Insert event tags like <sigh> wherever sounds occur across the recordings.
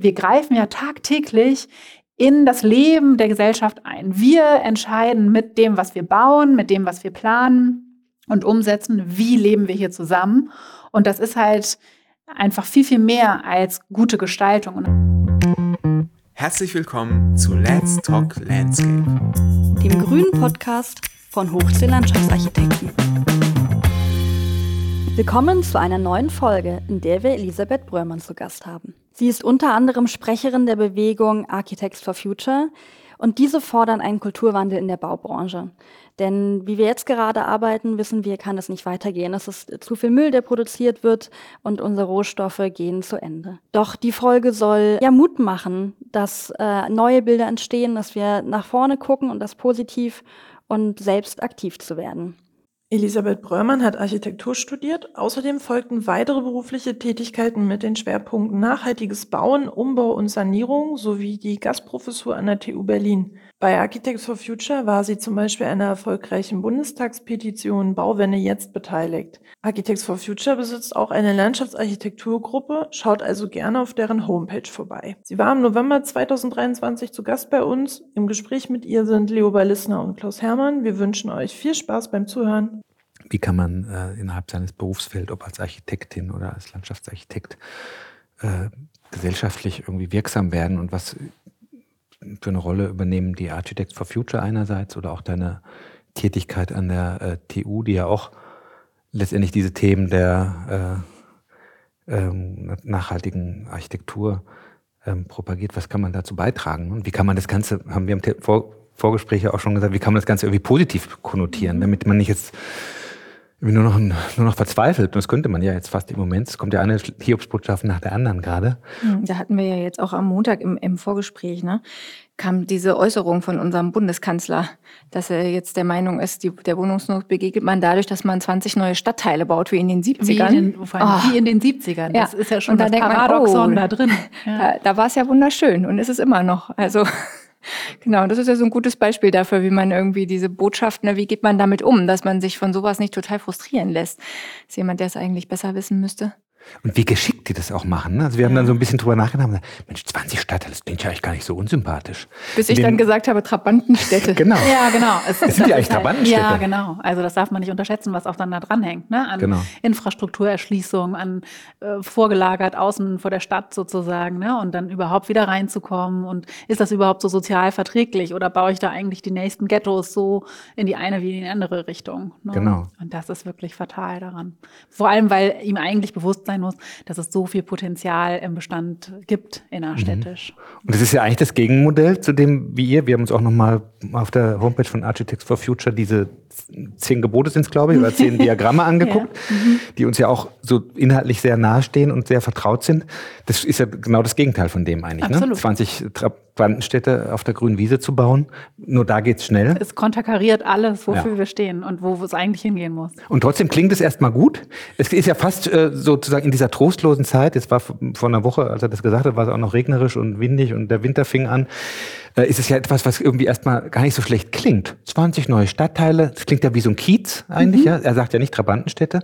Wir greifen ja tagtäglich in das Leben der Gesellschaft ein. Wir entscheiden mit dem, was wir bauen, mit dem, was wir planen und umsetzen, wie leben wir hier zusammen. Und das ist halt einfach viel, viel mehr als gute Gestaltung. Herzlich willkommen zu Let's Talk Landscape, dem grünen Podcast von Hochsee Landschaftsarchitekten. Willkommen zu einer neuen Folge, in der wir Elisabeth Bröhrmann zu Gast haben. Sie ist unter anderem Sprecherin der Bewegung Architects for Future und diese fordern einen Kulturwandel in der Baubranche. Denn wie wir jetzt gerade arbeiten, wissen wir, kann es nicht weitergehen. Es ist zu viel Müll, der produziert wird und unsere Rohstoffe gehen zu Ende. Doch die Folge soll ja Mut machen, dass äh, neue Bilder entstehen, dass wir nach vorne gucken und das positiv und selbst aktiv zu werden. Elisabeth Bröhrmann hat Architektur studiert. Außerdem folgten weitere berufliche Tätigkeiten mit den Schwerpunkten nachhaltiges Bauen, Umbau und Sanierung sowie die Gastprofessur an der TU Berlin. Bei Architects for Future war sie zum Beispiel einer erfolgreichen Bundestagspetition Bauwende jetzt beteiligt. Architects for Future besitzt auch eine Landschaftsarchitekturgruppe, schaut also gerne auf deren Homepage vorbei. Sie war im November 2023 zu Gast bei uns. Im Gespräch mit ihr sind Leo Ballissner und Klaus Hermann. Wir wünschen euch viel Spaß beim Zuhören wie kann man äh, innerhalb seines Berufsfelds, ob als Architektin oder als Landschaftsarchitekt, äh, gesellschaftlich irgendwie wirksam werden und was für eine Rolle übernehmen die Architects for Future einerseits oder auch deine Tätigkeit an der äh, TU, die ja auch letztendlich diese Themen der äh, ähm, nachhaltigen Architektur ähm, propagiert. Was kann man dazu beitragen? Und wie kann man das Ganze, haben wir im Vor Vorgespräch ja auch schon gesagt, wie kann man das Ganze irgendwie positiv konnotieren, mhm. damit man nicht jetzt nur noch, nur noch verzweifelt. Und das könnte man ja jetzt fast im Moment. Es kommt ja eine Hiobsbotschaft nach der anderen gerade. Hm, da hatten wir ja jetzt auch am Montag im, im Vorgespräch, ne, kam diese Äußerung von unserem Bundeskanzler, dass er jetzt der Meinung ist, die, der Wohnungsnot begegnet man dadurch, dass man 20 neue Stadtteile baut, wie in den 70ern. Wie in den, oh. wie in den 70ern. Das ja. ist ja schon und das Paradoxon man, oh, da drin. Ja. Da, da war es ja wunderschön und ist es immer noch. Also Genau, das ist ja so ein gutes Beispiel dafür, wie man irgendwie diese Botschaften, ne, wie geht man damit um, dass man sich von sowas nicht total frustrieren lässt. Ist jemand, der es eigentlich besser wissen müsste? Und wie geschickt die das auch machen. Ne? Also wir haben dann so ein bisschen drüber nachgedacht, gesagt, Mensch, 20 Stadtteile, das klingt ja eigentlich gar nicht so unsympathisch. Bis ich Den, dann gesagt habe, Trabantenstädte. <laughs> genau. Ja, genau. Es, das sind ja eigentlich halt, Trabantenstädte. Ja, genau. Also das darf man nicht unterschätzen, was auch dann da dranhängt. Ne? An genau. Infrastrukturerschließung, an äh, vorgelagert außen vor der Stadt sozusagen. Ne? Und dann überhaupt wieder reinzukommen. Und ist das überhaupt so sozial verträglich? Oder baue ich da eigentlich die nächsten Ghettos so in die eine wie in die andere Richtung? Ne? Genau. Und das ist wirklich fatal daran. Vor allem, weil ihm eigentlich bewusst sein muss, dass es so viel Potenzial im Bestand gibt innerstädtisch. Mhm. Und das ist ja eigentlich das Gegenmodell zu dem, wie ihr, wir haben uns auch nochmal auf der Homepage von Architects for Future diese zehn Gebote sind es, glaube ich, oder zehn <laughs> Diagramme angeguckt, ja. mhm. die uns ja auch so inhaltlich sehr nahestehen und sehr vertraut sind. Das ist ja genau das Gegenteil von dem eigentlich. Ne? Absolut. Ne? 20 Trabantenstädte auf der grünen Wiese zu bauen, nur da geht's schnell. Es konterkariert alles, wofür ja. wir stehen und wo es eigentlich hingehen muss. Und trotzdem klingt es erstmal gut. Es ist ja fast äh, sozusagen in dieser trostlosen Zeit, jetzt war vor einer Woche, als er das gesagt hat, war es auch noch regnerisch und windig und der Winter fing an ist es ja etwas, was irgendwie erstmal gar nicht so schlecht klingt. 20 neue Stadtteile, das klingt ja wie so ein Kiez eigentlich, mhm. ja. Er sagt ja nicht Trabantenstädte.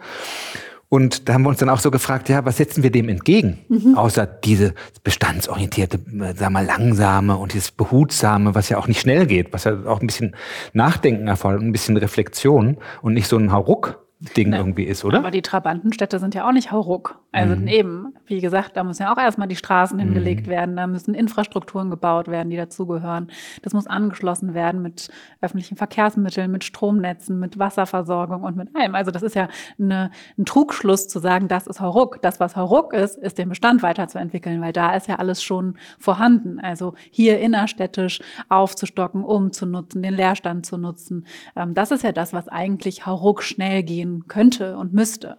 Und da haben wir uns dann auch so gefragt, ja, was setzen wir dem entgegen? Mhm. Außer diese bestandsorientierte, äh, sag mal, langsame und dieses behutsame, was ja auch nicht schnell geht, was ja auch ein bisschen Nachdenken erfordert, ein bisschen Reflexion und nicht so ein Hauruck. Ding ne. irgendwie ist, oder? Aber die Trabantenstädte sind ja auch nicht hauruck. Also mhm. eben, wie gesagt, da müssen ja auch erstmal die Straßen mhm. hingelegt werden, da müssen Infrastrukturen gebaut werden, die dazugehören. Das muss angeschlossen werden mit öffentlichen Verkehrsmitteln, mit Stromnetzen, mit Wasserversorgung und mit allem. Also das ist ja eine, ein Trugschluss zu sagen, das ist hauruck. Das, was hauruck ist, ist den Bestand weiterzuentwickeln, weil da ist ja alles schon vorhanden. Also hier innerstädtisch aufzustocken, umzunutzen, den Leerstand zu nutzen. Ähm, das ist ja das, was eigentlich hauruck schnell gehen könnte und müsste.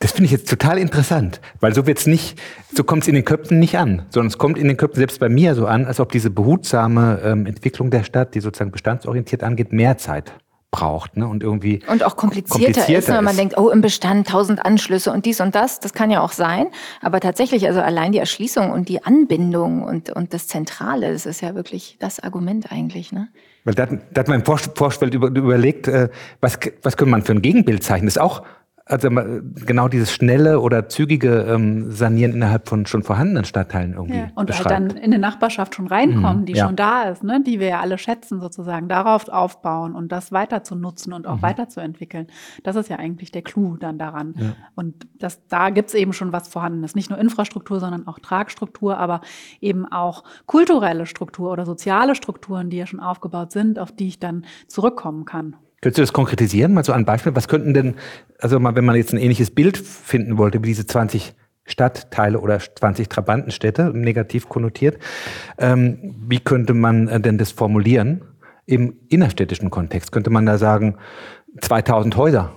Das finde ich jetzt total interessant, weil so wird's nicht, so kommt es in den Köpfen nicht an, sondern es kommt in den Köpfen selbst bei mir so an, als ob diese behutsame ähm, Entwicklung der Stadt, die sozusagen bestandsorientiert angeht, mehr Zeit braucht ne? und irgendwie und auch komplizierter, komplizierter ist, ne? man ist. denkt, oh im Bestand tausend Anschlüsse und dies und das, das kann ja auch sein, aber tatsächlich also allein die Erschließung und die Anbindung und und das Zentrale, das ist ja wirklich das Argument eigentlich, ne? Weil da, da hat man im Vorfeld über, überlegt, äh, was, was könnte man für ein Gegenbild zeichnen. Das ist auch also genau dieses schnelle oder zügige ähm, Sanieren innerhalb von schon vorhandenen Stadtteilen irgendwie. Ja. Und beschreibt. halt dann in eine Nachbarschaft schon reinkommen, mhm, die ja. schon da ist, ne? die wir ja alle schätzen sozusagen, darauf aufbauen und das weiter zu nutzen und auch mhm. weiterzuentwickeln. Das ist ja eigentlich der Clou dann daran. Ja. Und das, da gibt's eben schon was Vorhandenes. Nicht nur Infrastruktur, sondern auch Tragstruktur, aber eben auch kulturelle Struktur oder soziale Strukturen, die ja schon aufgebaut sind, auf die ich dann zurückkommen kann. Könntest du das konkretisieren? Mal so ein Beispiel. Was könnten denn, also mal, wenn man jetzt ein ähnliches Bild finden wollte, wie diese 20 Stadtteile oder 20 Trabantenstädte, negativ konnotiert, ähm, wie könnte man äh, denn das formulieren im innerstädtischen Kontext? Könnte man da sagen, 2000 Häuser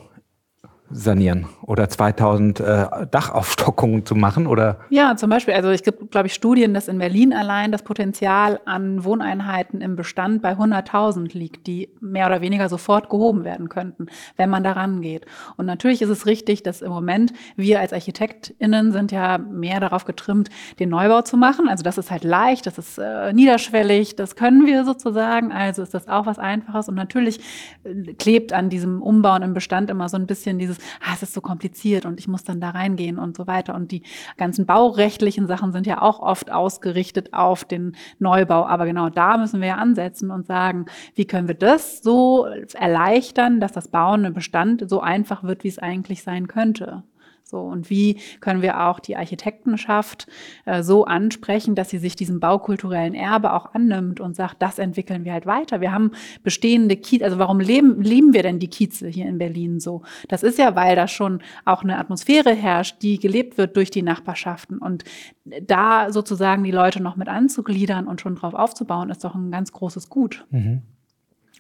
sanieren oder 2000 äh, Dachaufstockungen zu machen oder? Ja, zum Beispiel. Also es gibt, glaube ich, Studien, dass in Berlin allein das Potenzial an Wohneinheiten im Bestand bei 100.000 liegt, die mehr oder weniger sofort gehoben werden könnten, wenn man daran geht. Und natürlich ist es richtig, dass im Moment wir als ArchitektInnen sind ja mehr darauf getrimmt, den Neubau zu machen. Also das ist halt leicht, das ist äh, niederschwellig, das können wir sozusagen. Also ist das auch was Einfaches. Und natürlich äh, klebt an diesem Umbauen im Bestand immer so ein bisschen dieses ah, es ist so kompliziert und ich muss dann da reingehen und so weiter. Und die ganzen baurechtlichen Sachen sind ja auch oft ausgerichtet auf den Neubau. Aber genau da müssen wir ja ansetzen und sagen, wie können wir das so erleichtern, dass das Bauen im Bestand so einfach wird, wie es eigentlich sein könnte. So, und wie können wir auch die Architektenschaft äh, so ansprechen, dass sie sich diesem baukulturellen Erbe auch annimmt und sagt, das entwickeln wir halt weiter. Wir haben bestehende Kiez, also warum leben, lieben wir denn die Kieze hier in Berlin so? Das ist ja, weil da schon auch eine Atmosphäre herrscht, die gelebt wird durch die Nachbarschaften. Und da sozusagen die Leute noch mit anzugliedern und schon drauf aufzubauen, ist doch ein ganz großes Gut. Mhm.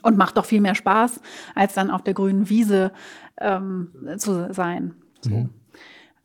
Und macht doch viel mehr Spaß, als dann auf der grünen Wiese ähm, zu sein. So. Mhm.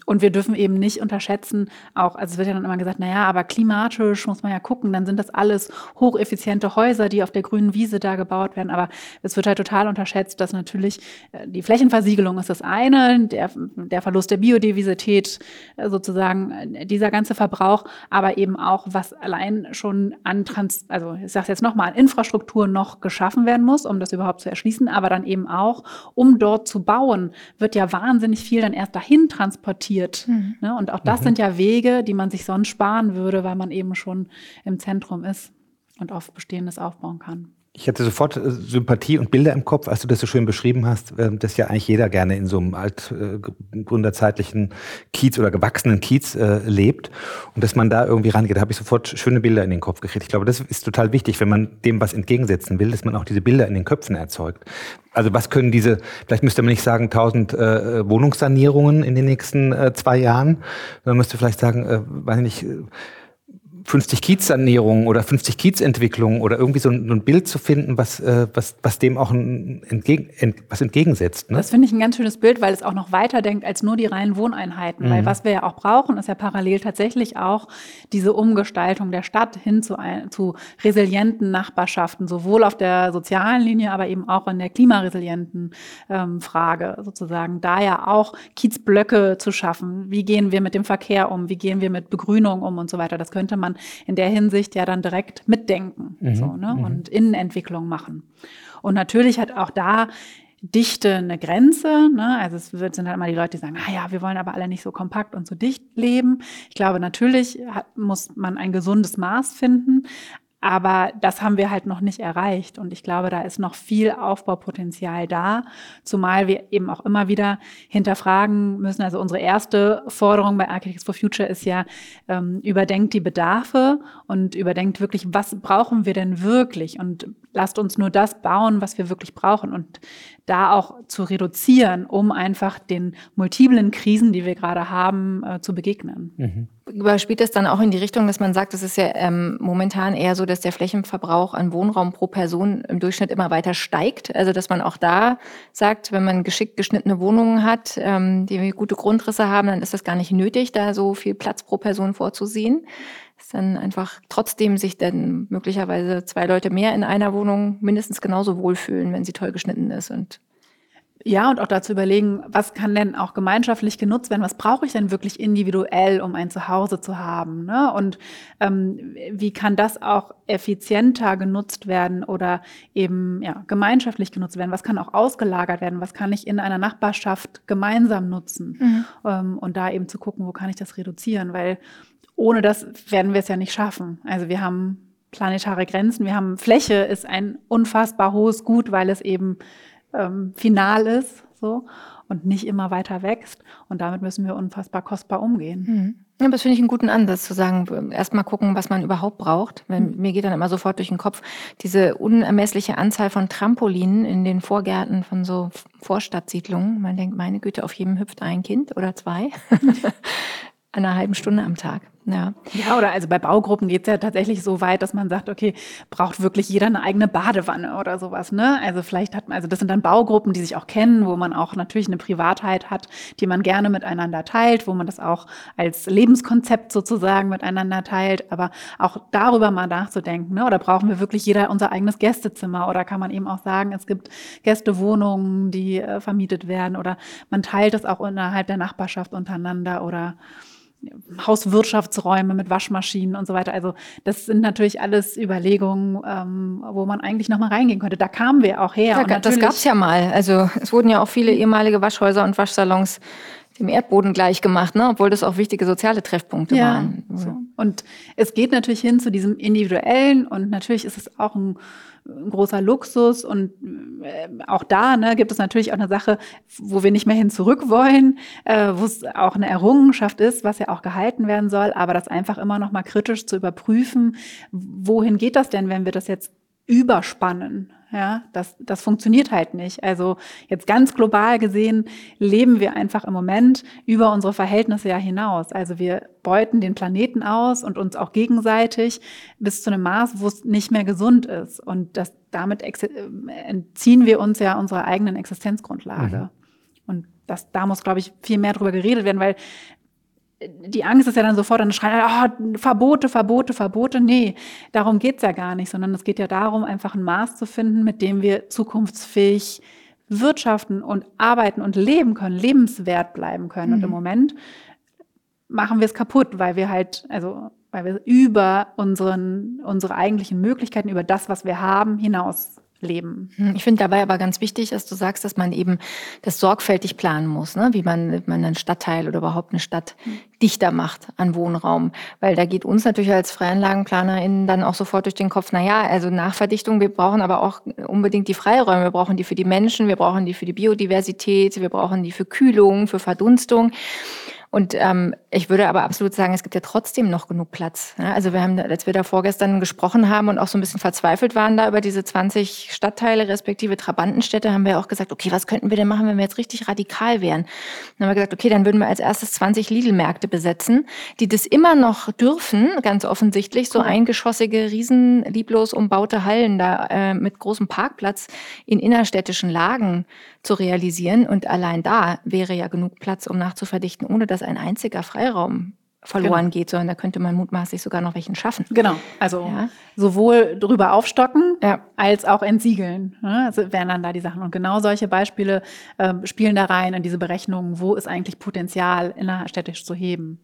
Und wir dürfen eben nicht unterschätzen, auch, also es wird ja dann immer gesagt, naja, aber klimatisch muss man ja gucken, dann sind das alles hocheffiziente Häuser, die auf der grünen Wiese da gebaut werden. Aber es wird halt total unterschätzt, dass natürlich äh, die Flächenversiegelung ist das eine, der, der Verlust der Biodiversität äh, sozusagen, äh, dieser ganze Verbrauch, aber eben auch, was allein schon an Trans, also ich sage jetzt nochmal, an Infrastruktur noch geschaffen werden muss, um das überhaupt zu erschließen, aber dann eben auch, um dort zu bauen, wird ja wahnsinnig viel dann erst dahin transportiert passiert. Mhm. Ne? Und auch das mhm. sind ja Wege, die man sich sonst sparen würde, weil man eben schon im Zentrum ist und auf Bestehendes aufbauen kann. Ich hatte sofort äh, Sympathie und Bilder im Kopf, als du das so schön beschrieben hast, ähm, dass ja eigentlich jeder gerne in so einem altgründerzeitlichen Kiez oder gewachsenen Kiez äh, lebt und dass man da irgendwie rangeht. Da habe ich sofort schöne Bilder in den Kopf gekriegt. Ich glaube, das ist total wichtig, wenn man dem was entgegensetzen will, dass man auch diese Bilder in den Köpfen erzeugt. Also was können diese, vielleicht müsste man nicht sagen 1000 äh, Wohnungssanierungen in den nächsten äh, zwei Jahren, man müsste vielleicht sagen, äh, weiß nicht, 50 Kiezsanierungen oder 50 Kiezentwicklungen oder irgendwie so ein, ein Bild zu finden, was, äh, was, was dem auch ein, entgegen, ent, was entgegensetzt. Ne? Das finde ich ein ganz schönes Bild, weil es auch noch weiter denkt als nur die reinen Wohneinheiten. Mhm. Weil was wir ja auch brauchen, ist ja parallel tatsächlich auch diese Umgestaltung der Stadt hin zu, ein, zu resilienten Nachbarschaften, sowohl auf der sozialen Linie, aber eben auch in der klimaresilienten ähm, Frage sozusagen. Da ja auch Kiezblöcke zu schaffen. Wie gehen wir mit dem Verkehr um? Wie gehen wir mit Begrünung um und so weiter? Das könnte man in der Hinsicht ja dann direkt mitdenken mhm. so, ne? Mhm. und Innenentwicklung machen. Und natürlich hat auch da Dichte eine Grenze. Ne? Also es sind halt immer die Leute, die sagen, ah ja, wir wollen aber alle nicht so kompakt und so dicht leben. Ich glaube, natürlich hat, muss man ein gesundes Maß finden. Aber das haben wir halt noch nicht erreicht. Und ich glaube, da ist noch viel Aufbaupotenzial da. Zumal wir eben auch immer wieder hinterfragen müssen. Also unsere erste Forderung bei Architects for Future ist ja, ähm, überdenkt die Bedarfe und überdenkt wirklich, was brauchen wir denn wirklich? Und lasst uns nur das bauen, was wir wirklich brauchen. Und da auch zu reduzieren, um einfach den multiplen Krisen, die wir gerade haben, äh, zu begegnen. Mhm. Überspielt das dann auch in die Richtung, dass man sagt, es ist ja ähm, momentan eher so, dass der Flächenverbrauch an Wohnraum pro Person im Durchschnitt immer weiter steigt. Also dass man auch da sagt, wenn man geschickt geschnittene Wohnungen hat, ähm, die gute Grundrisse haben, dann ist das gar nicht nötig, da so viel Platz pro Person vorzusehen ist dann einfach trotzdem sich dann möglicherweise zwei Leute mehr in einer Wohnung mindestens genauso wohlfühlen, wenn sie toll geschnitten ist und Ja, und auch dazu überlegen, was kann denn auch gemeinschaftlich genutzt werden? Was brauche ich denn wirklich individuell, um ein Zuhause zu haben? Ne? Und ähm, wie kann das auch effizienter genutzt werden oder eben ja, gemeinschaftlich genutzt werden? Was kann auch ausgelagert werden? Was kann ich in einer Nachbarschaft gemeinsam nutzen? Mhm. Ähm, und da eben zu gucken, wo kann ich das reduzieren? Weil ohne das werden wir es ja nicht schaffen. Also wir haben planetare Grenzen, wir haben Fläche, ist ein unfassbar hohes Gut, weil es eben ähm, final ist so und nicht immer weiter wächst. Und damit müssen wir unfassbar kostbar umgehen. Mhm. Ja, das finde ich einen guten Ansatz, zu sagen, erstmal gucken, was man überhaupt braucht. Wenn, mhm. Mir geht dann immer sofort durch den Kopf diese unermessliche Anzahl von Trampolinen in den Vorgärten von so Vorstadtsiedlungen. Man denkt, meine Güte, auf jedem hüpft ein Kind oder zwei. <laughs> einer halben Stunde am Tag. Ja. ja, oder also bei Baugruppen geht es ja tatsächlich so weit, dass man sagt, okay, braucht wirklich jeder eine eigene Badewanne oder sowas, ne? Also vielleicht hat man, also das sind dann Baugruppen, die sich auch kennen, wo man auch natürlich eine Privatheit hat, die man gerne miteinander teilt, wo man das auch als Lebenskonzept sozusagen miteinander teilt, aber auch darüber mal nachzudenken, ne? Oder brauchen wir wirklich jeder unser eigenes Gästezimmer oder kann man eben auch sagen, es gibt Gästewohnungen, die äh, vermietet werden oder man teilt es auch innerhalb der Nachbarschaft untereinander oder Hauswirtschaftsräume mit Waschmaschinen und so weiter. Also das sind natürlich alles Überlegungen, ähm, wo man eigentlich noch mal reingehen könnte. Da kamen wir auch her. Ja, das gab es ja mal. Also es wurden ja auch viele ehemalige Waschhäuser und Waschsalons dem Erdboden gleich gemacht, ne? obwohl das auch wichtige soziale Treffpunkte ja, waren. So. Und es geht natürlich hin zu diesem Individuellen und natürlich ist es auch ein ein großer Luxus und äh, auch da ne, gibt es natürlich auch eine Sache, wo wir nicht mehr hin zurück wollen, äh, wo es auch eine Errungenschaft ist, was ja auch gehalten werden soll, aber das einfach immer noch mal kritisch zu überprüfen, wohin geht das denn, wenn wir das jetzt überspannen. Ja, das, das funktioniert halt nicht. Also jetzt ganz global gesehen leben wir einfach im Moment über unsere Verhältnisse ja hinaus. Also wir beuten den Planeten aus und uns auch gegenseitig bis zu einem Maß, wo es nicht mehr gesund ist. Und das, damit äh, entziehen wir uns ja unserer eigenen Existenzgrundlage. Mhm. Und das, da muss, glaube ich, viel mehr drüber geredet werden, weil die Angst ist ja dann sofort, dann schreien, oh, Verbote, Verbote, Verbote. Nee, darum geht's ja gar nicht, sondern es geht ja darum, einfach ein Maß zu finden, mit dem wir zukunftsfähig wirtschaften und arbeiten und leben können, lebenswert bleiben können. Mhm. Und im mhm. Moment machen wir es kaputt, weil wir halt, also weil wir über unseren, unsere eigentlichen Möglichkeiten, über das, was wir haben, hinaus leben. Hm, ich finde dabei aber ganz wichtig, dass du sagst, dass man eben das sorgfältig planen muss, ne? wie man, man einen Stadtteil oder überhaupt eine Stadt dichter macht an Wohnraum. Weil da geht uns natürlich als FreianlagenplanerInnen dann auch sofort durch den Kopf, na ja, also Nachverdichtung, wir brauchen aber auch unbedingt die Freiräume. Wir brauchen die für die Menschen, wir brauchen die für die Biodiversität, wir brauchen die für Kühlung, für Verdunstung. Und ähm, ich würde aber absolut sagen, es gibt ja trotzdem noch genug Platz. Ja, also wir haben, als wir da vorgestern gesprochen haben und auch so ein bisschen verzweifelt waren da über diese 20 Stadtteile respektive Trabantenstädte, haben wir auch gesagt, okay, was könnten wir denn machen, wenn wir jetzt richtig radikal wären? Dann haben wir gesagt, okay, dann würden wir als erstes 20 Lidl-Märkte besetzen, die das immer noch dürfen, ganz offensichtlich, so cool. eingeschossige, riesen lieblos umbaute Hallen da äh, mit großem Parkplatz in innerstädtischen Lagen zu realisieren. Und allein da wäre ja genug Platz, um nachzuverdichten, ohne dass ein einziger Freiraum verloren genau. geht, sondern da könnte man mutmaßlich sogar noch welchen schaffen. Genau, also ja. sowohl drüber aufstocken ja. als auch entsiegeln. Ne? Also wären dann da die Sachen. Und genau solche Beispiele äh, spielen da rein in diese Berechnungen, wo ist eigentlich Potenzial innerstädtisch zu heben.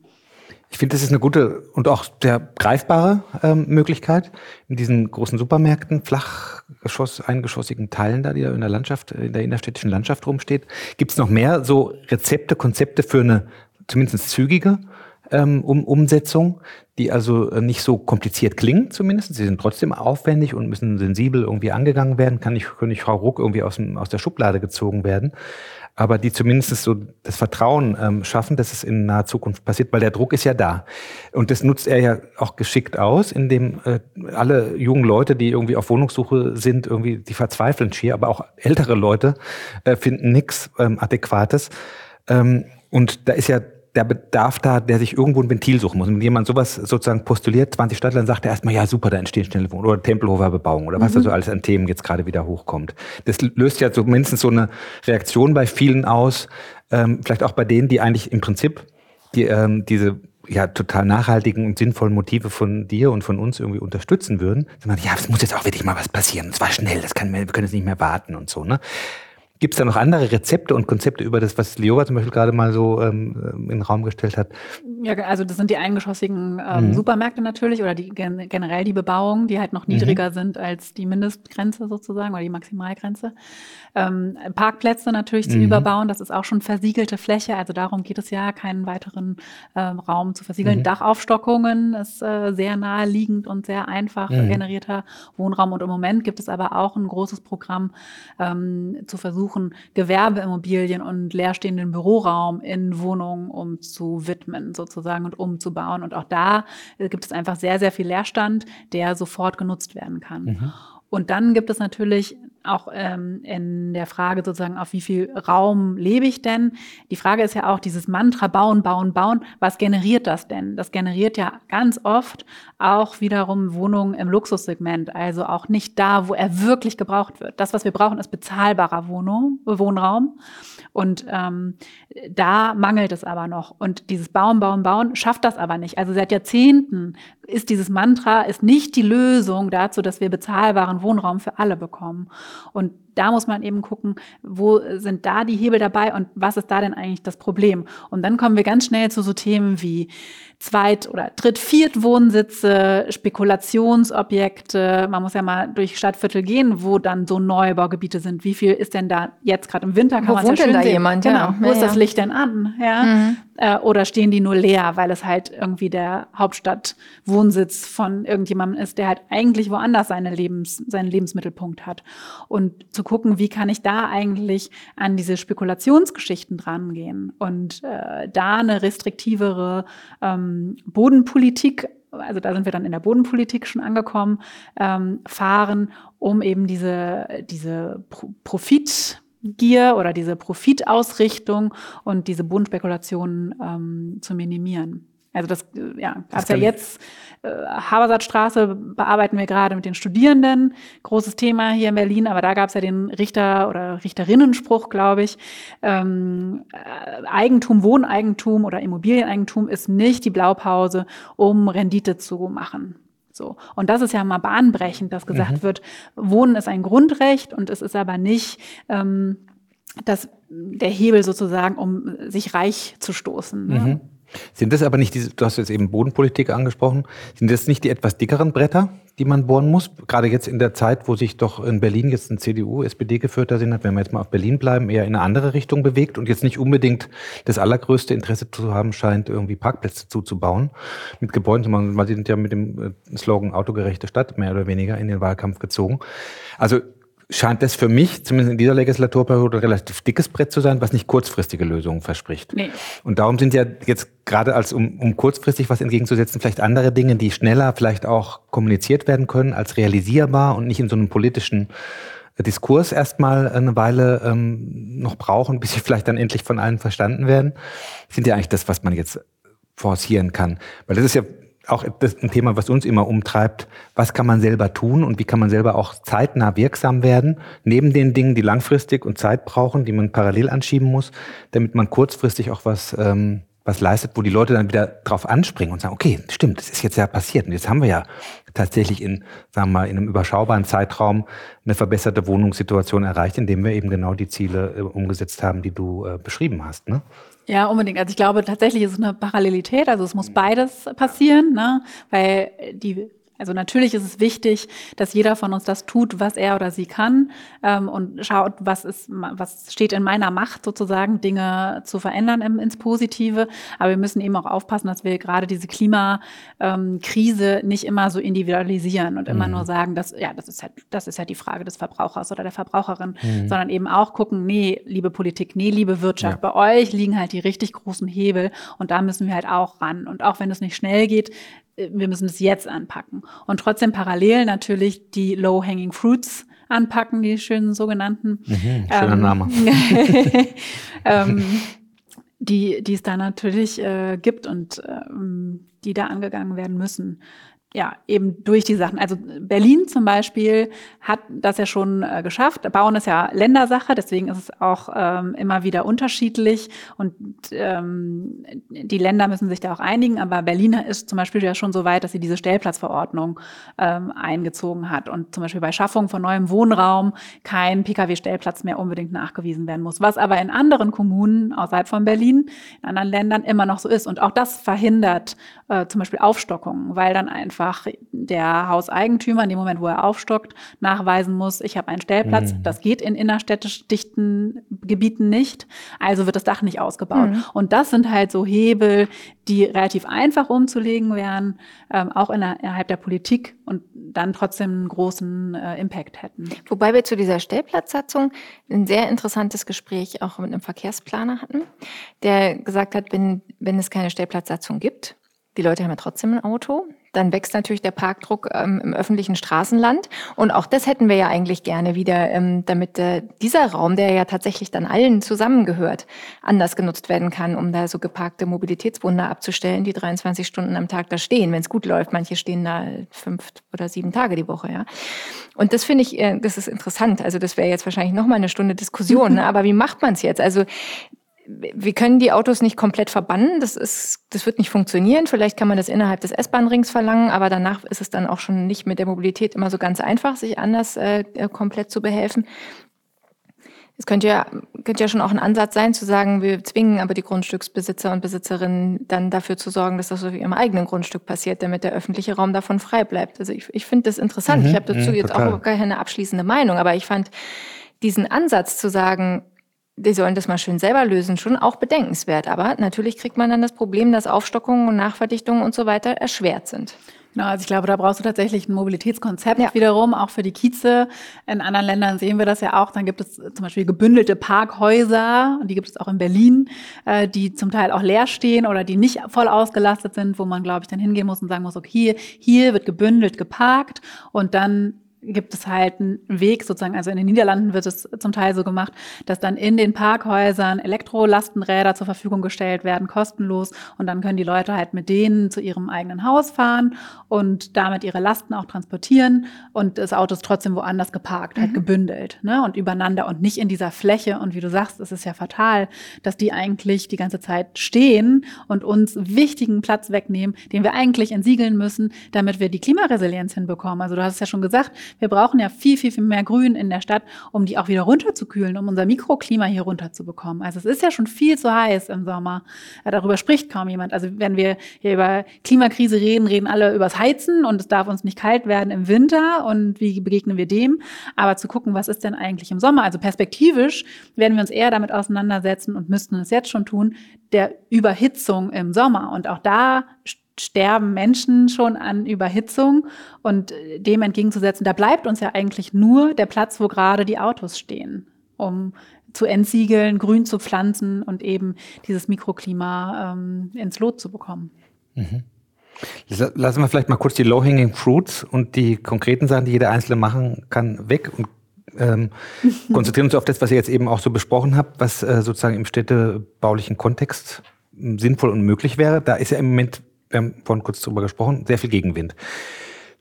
Ich finde, das ist eine gute und auch sehr greifbare ähm, Möglichkeit in diesen großen Supermärkten, Flachgeschoss, eingeschossigen Teilen da, die da in der Landschaft, in der innerstädtischen Landschaft rumsteht. Gibt es noch mehr so Rezepte, Konzepte für eine zumindest zügige ähm, um, Umsetzung, die also äh, nicht so kompliziert klingen zumindest. Sie sind trotzdem aufwendig und müssen sensibel irgendwie angegangen werden. Kann nicht, nicht Frau Ruck irgendwie aus, dem, aus der Schublade gezogen werden aber die zumindest so das Vertrauen ähm, schaffen, dass es in naher Zukunft passiert, weil der Druck ist ja da. Und das nutzt er ja auch geschickt aus, indem äh, alle jungen Leute, die irgendwie auf Wohnungssuche sind, irgendwie, die verzweifeln schier, aber auch ältere Leute äh, finden nichts ähm, Adäquates. Ähm, und da ist ja der Bedarf da, der sich irgendwo ein Ventil suchen muss. Und wenn jemand sowas sozusagen postuliert, 20 Stadtland, sagt er erstmal, ja super, da entstehen schnelle Wohnungen oder Tempelhofer Bebauung oder was mhm. da so alles an Themen jetzt gerade wieder hochkommt. Das löst ja zumindest so eine Reaktion bei vielen aus, ähm, vielleicht auch bei denen, die eigentlich im Prinzip die, ähm, diese ja total nachhaltigen und sinnvollen Motive von dir und von uns irgendwie unterstützen würden. Man, ja, es muss jetzt auch wirklich mal was passieren. Und zwar schnell, das kann, wir können jetzt nicht mehr warten und so. Ne? Gibt es da noch andere Rezepte und Konzepte über das, was Lioba zum Beispiel gerade mal so ähm, in den Raum gestellt hat? Ja, also das sind die eingeschossigen ähm, mhm. Supermärkte natürlich oder die generell die Bebauung, die halt noch mhm. niedriger mhm. sind als die Mindestgrenze sozusagen oder die Maximalgrenze. Ähm, Parkplätze natürlich zu mhm. überbauen, das ist auch schon versiegelte Fläche, also darum geht es ja, keinen weiteren ähm, Raum zu versiegeln. Mhm. Dachaufstockungen ist äh, sehr naheliegend und sehr einfach mhm. generierter Wohnraum und im Moment gibt es aber auch ein großes Programm ähm, zu versuchen, versuchen, Gewerbeimmobilien und leerstehenden Büroraum in Wohnungen umzuwidmen sozusagen und umzubauen. Und auch da äh, gibt es einfach sehr, sehr viel Leerstand, der sofort genutzt werden kann. Mhm. Und dann gibt es natürlich auch ähm, in der Frage sozusagen, auf wie viel Raum lebe ich denn? Die Frage ist ja auch dieses Mantra bauen, bauen, bauen. Was generiert das denn? Das generiert ja ganz oft auch wiederum Wohnungen im Luxussegment, also auch nicht da, wo er wirklich gebraucht wird. Das, was wir brauchen, ist bezahlbarer Wohnung, Wohnraum. Und ähm, da mangelt es aber noch. Und dieses Bauen, Bauen, Bauen schafft das aber nicht. Also seit Jahrzehnten ist dieses Mantra, ist nicht die Lösung dazu, dass wir bezahlbaren Wohnraum für alle bekommen. Und da muss man eben gucken, wo sind da die Hebel dabei und was ist da denn eigentlich das Problem? Und dann kommen wir ganz schnell zu so Themen wie Zweit- oder Dritt-, Viert-Wohnsitze, Spekulationsobjekte. Man muss ja mal durch Stadtviertel gehen, wo dann so Neubaugebiete sind. Wie viel ist denn da jetzt gerade im Winter? Kann wo wohnt ja denn da sehen. jemand? Genau. Ja. Wo ja, ist das Licht denn an? Ja. Mhm. Äh, oder stehen die nur leer, weil es halt irgendwie der Hauptstadtwohnsitz von irgendjemandem ist, der halt eigentlich woanders seine Lebens, seinen Lebensmittelpunkt hat. Und zu gucken, wie kann ich da eigentlich an diese Spekulationsgeschichten drangehen und äh, da eine restriktivere ähm, Bodenpolitik also da sind wir dann in der Bodenpolitik schon angekommen, ähm, fahren, um eben diese, diese Pro Profitgier oder diese Profitausrichtung und diese Bodenspekulationen ähm, zu minimieren. Also das ja, gab ja jetzt. Äh, Habersattstraße bearbeiten wir gerade mit den Studierenden. Großes Thema hier in Berlin, aber da gab es ja den Richter- oder Richterinnenspruch, glaube ich. Ähm, äh, Eigentum, Wohneigentum oder Immobilieneigentum ist nicht die Blaupause, um Rendite zu machen. So. Und das ist ja mal bahnbrechend, dass gesagt mhm. wird, Wohnen ist ein Grundrecht und es ist aber nicht ähm, das, der Hebel sozusagen, um sich reich zu stoßen. Ne? Mhm. Sind das aber nicht diese, du hast jetzt eben Bodenpolitik angesprochen, sind das nicht die etwas dickeren Bretter, die man bohren muss? Gerade jetzt in der Zeit, wo sich doch in Berlin jetzt ein CDU, SPD geführter Sinn hat, wenn wir jetzt mal auf Berlin bleiben, eher in eine andere Richtung bewegt und jetzt nicht unbedingt das allergrößte Interesse zu haben scheint, irgendwie Parkplätze zuzubauen mit Gebäuden. Man, sie sind ja mit dem äh, Slogan autogerechte Stadt mehr oder weniger in den Wahlkampf gezogen. Also scheint das für mich, zumindest in dieser Legislaturperiode, ein relativ dickes Brett zu sein, was nicht kurzfristige Lösungen verspricht. Nee. Und darum sind ja jetzt gerade als um, um kurzfristig was entgegenzusetzen, vielleicht andere Dinge, die schneller vielleicht auch kommuniziert werden können, als realisierbar und nicht in so einem politischen Diskurs erstmal eine Weile ähm, noch brauchen, bis sie vielleicht dann endlich von allen verstanden werden, sind ja eigentlich das, was man jetzt forcieren kann. Weil das ist ja auch das ein Thema, was uns immer umtreibt. Was kann man selber tun und wie kann man selber auch zeitnah wirksam werden, neben den Dingen, die langfristig und Zeit brauchen, die man parallel anschieben muss, damit man kurzfristig auch was, ähm, was leistet, wo die Leute dann wieder drauf anspringen und sagen, okay, stimmt, das ist jetzt ja passiert. Und jetzt haben wir ja tatsächlich in, sagen wir mal, in einem überschaubaren Zeitraum eine verbesserte Wohnungssituation erreicht, indem wir eben genau die Ziele äh, umgesetzt haben, die du äh, beschrieben hast. Ne? Ja, unbedingt. Also ich glaube tatsächlich ist es eine Parallelität, also es muss beides passieren, ne? weil die also natürlich ist es wichtig, dass jeder von uns das tut, was er oder sie kann ähm, und schaut, was ist, was steht in meiner Macht sozusagen, Dinge zu verändern im, ins Positive. Aber wir müssen eben auch aufpassen, dass wir gerade diese Klimakrise ähm, nicht immer so individualisieren und immer mhm. nur sagen, dass ja, das ist halt, das ist halt die Frage des Verbrauchers oder der Verbraucherin, mhm. sondern eben auch gucken, nee, liebe Politik, nee, liebe Wirtschaft, ja. bei euch liegen halt die richtig großen Hebel und da müssen wir halt auch ran. Und auch wenn es nicht schnell geht, wir müssen es jetzt anpacken. Und trotzdem parallel natürlich die Low-Hanging Fruits anpacken, die schönen sogenannten. Mhm, schöner ähm, Name. <laughs> ähm, <laughs> die, die es da natürlich äh, gibt. Und ähm, die da angegangen werden müssen ja, eben durch die Sachen. Also Berlin zum Beispiel hat das ja schon äh, geschafft. Bauen ist ja Ländersache, deswegen ist es auch ähm, immer wieder unterschiedlich und ähm, die Länder müssen sich da auch einigen. Aber Berlin ist zum Beispiel ja schon so weit, dass sie diese Stellplatzverordnung ähm, eingezogen hat und zum Beispiel bei Schaffung von neuem Wohnraum kein Pkw-Stellplatz mehr unbedingt nachgewiesen werden muss. Was aber in anderen Kommunen außerhalb von Berlin, in anderen Ländern immer noch so ist. Und auch das verhindert äh, zum Beispiel Aufstockungen, weil dann einfach einfach der Hauseigentümer in dem Moment, wo er aufstockt, nachweisen muss, ich habe einen Stellplatz. Mhm. Das geht in innerstädtisch dichten Gebieten nicht. Also wird das Dach nicht ausgebaut. Mhm. Und das sind halt so Hebel, die relativ einfach umzulegen wären, ähm, auch innerhalb der Politik und dann trotzdem einen großen äh, Impact hätten. Wobei wir zu dieser Stellplatzsatzung ein sehr interessantes Gespräch auch mit einem Verkehrsplaner hatten, der gesagt hat, wenn, wenn es keine Stellplatzsatzung gibt, die Leute haben ja trotzdem ein Auto. Dann wächst natürlich der Parkdruck ähm, im öffentlichen Straßenland. Und auch das hätten wir ja eigentlich gerne wieder, ähm, damit äh, dieser Raum, der ja tatsächlich dann allen zusammengehört, anders genutzt werden kann, um da so geparkte Mobilitätswunder abzustellen, die 23 Stunden am Tag da stehen, wenn es gut läuft. Manche stehen da fünf oder sieben Tage die Woche, ja. Und das finde ich, äh, das ist interessant. Also das wäre jetzt wahrscheinlich noch mal eine Stunde Diskussion. <laughs> Ne? Aber wie macht man es jetzt? Also wir können die Autos nicht komplett verbannen. Das ist, das wird nicht funktionieren. Vielleicht kann man das innerhalb des S-Bahn-Rings verlangen, aber danach ist es dann auch schon nicht mit der Mobilität immer so ganz einfach, sich anders äh, komplett zu behelfen. Es könnte ja, könnte ja schon auch ein Ansatz sein, zu sagen, wir zwingen aber die Grundstücksbesitzer und Besitzerinnen dann dafür zu sorgen, dass das auf ihrem eigenen Grundstück passiert, damit der öffentliche Raum davon frei bleibt. Also ich, ich finde das interessant. Mhm, ich habe dazu mh, jetzt auch keine abschließende Meinung, aber ich fand diesen Ansatz zu sagen, die sollen das mal schön selber lösen, schon auch bedenkenswert. Aber natürlich kriegt man dann das Problem, dass Aufstockungen und Nachverdichtungen und so weiter erschwert sind. Genau, also ich glaube, da brauchst du tatsächlich ein Mobilitätskonzept ja. wiederum, auch für die Kieze. In anderen Ländern sehen wir das ja auch. Dann gibt es zum Beispiel gebündelte Parkhäuser, und die gibt es auch in Berlin, äh, die zum Teil auch leer stehen oder die nicht voll ausgelastet sind, wo man, glaube ich, dann hingehen muss und sagen muss, okay, hier wird gebündelt geparkt und dann gibt es halt einen Weg sozusagen, also in den Niederlanden wird es zum Teil so gemacht, dass dann in den Parkhäusern Elektrolastenräder zur Verfügung gestellt werden, kostenlos und dann können die Leute halt mit denen zu ihrem eigenen Haus fahren und damit ihre Lasten auch transportieren und das Auto ist trotzdem woanders geparkt, halt mhm. gebündelt ne? und übereinander und nicht in dieser Fläche und wie du sagst, es ist ja fatal, dass die eigentlich die ganze Zeit stehen und uns wichtigen Platz wegnehmen, den wir eigentlich entsiegeln müssen, damit wir die Klimaresilienz hinbekommen. Also du hast es ja schon gesagt, wir brauchen ja viel, viel, viel mehr Grün in der Stadt, um die auch wieder runterzukühlen, um unser Mikroklima hier runterzubekommen. Also es ist ja schon viel zu heiß im Sommer. Ja, darüber spricht kaum jemand. Also wenn wir hier über Klimakrise reden, reden alle übers Heizen und es darf uns nicht kalt werden im Winter und wie begegnen wir dem? Aber zu gucken, was ist denn eigentlich im Sommer? Also perspektivisch werden wir uns eher damit auseinandersetzen und müssten es jetzt schon tun, der Überhitzung im Sommer. Und auch da sterben Menschen schon an Überhitzung und äh, dem entgegenzusetzen, da bleibt uns ja eigentlich nur der Platz, wo gerade die Autos stehen, um zu entsiegeln, grün zu pflanzen und eben dieses Mikroklima ähm, ins Lot zu bekommen. Mhm. Lassen wir vielleicht mal kurz die Low-Hanging Fruits und die konkreten Sachen, die jeder Einzelne machen kann, weg und ähm, <laughs> konzentrieren uns auf das, was ihr jetzt eben auch so besprochen habt, was äh, sozusagen im städtebaulichen Kontext sinnvoll und möglich wäre. Da ist ja im Moment wir haben vorhin kurz darüber gesprochen, sehr viel Gegenwind.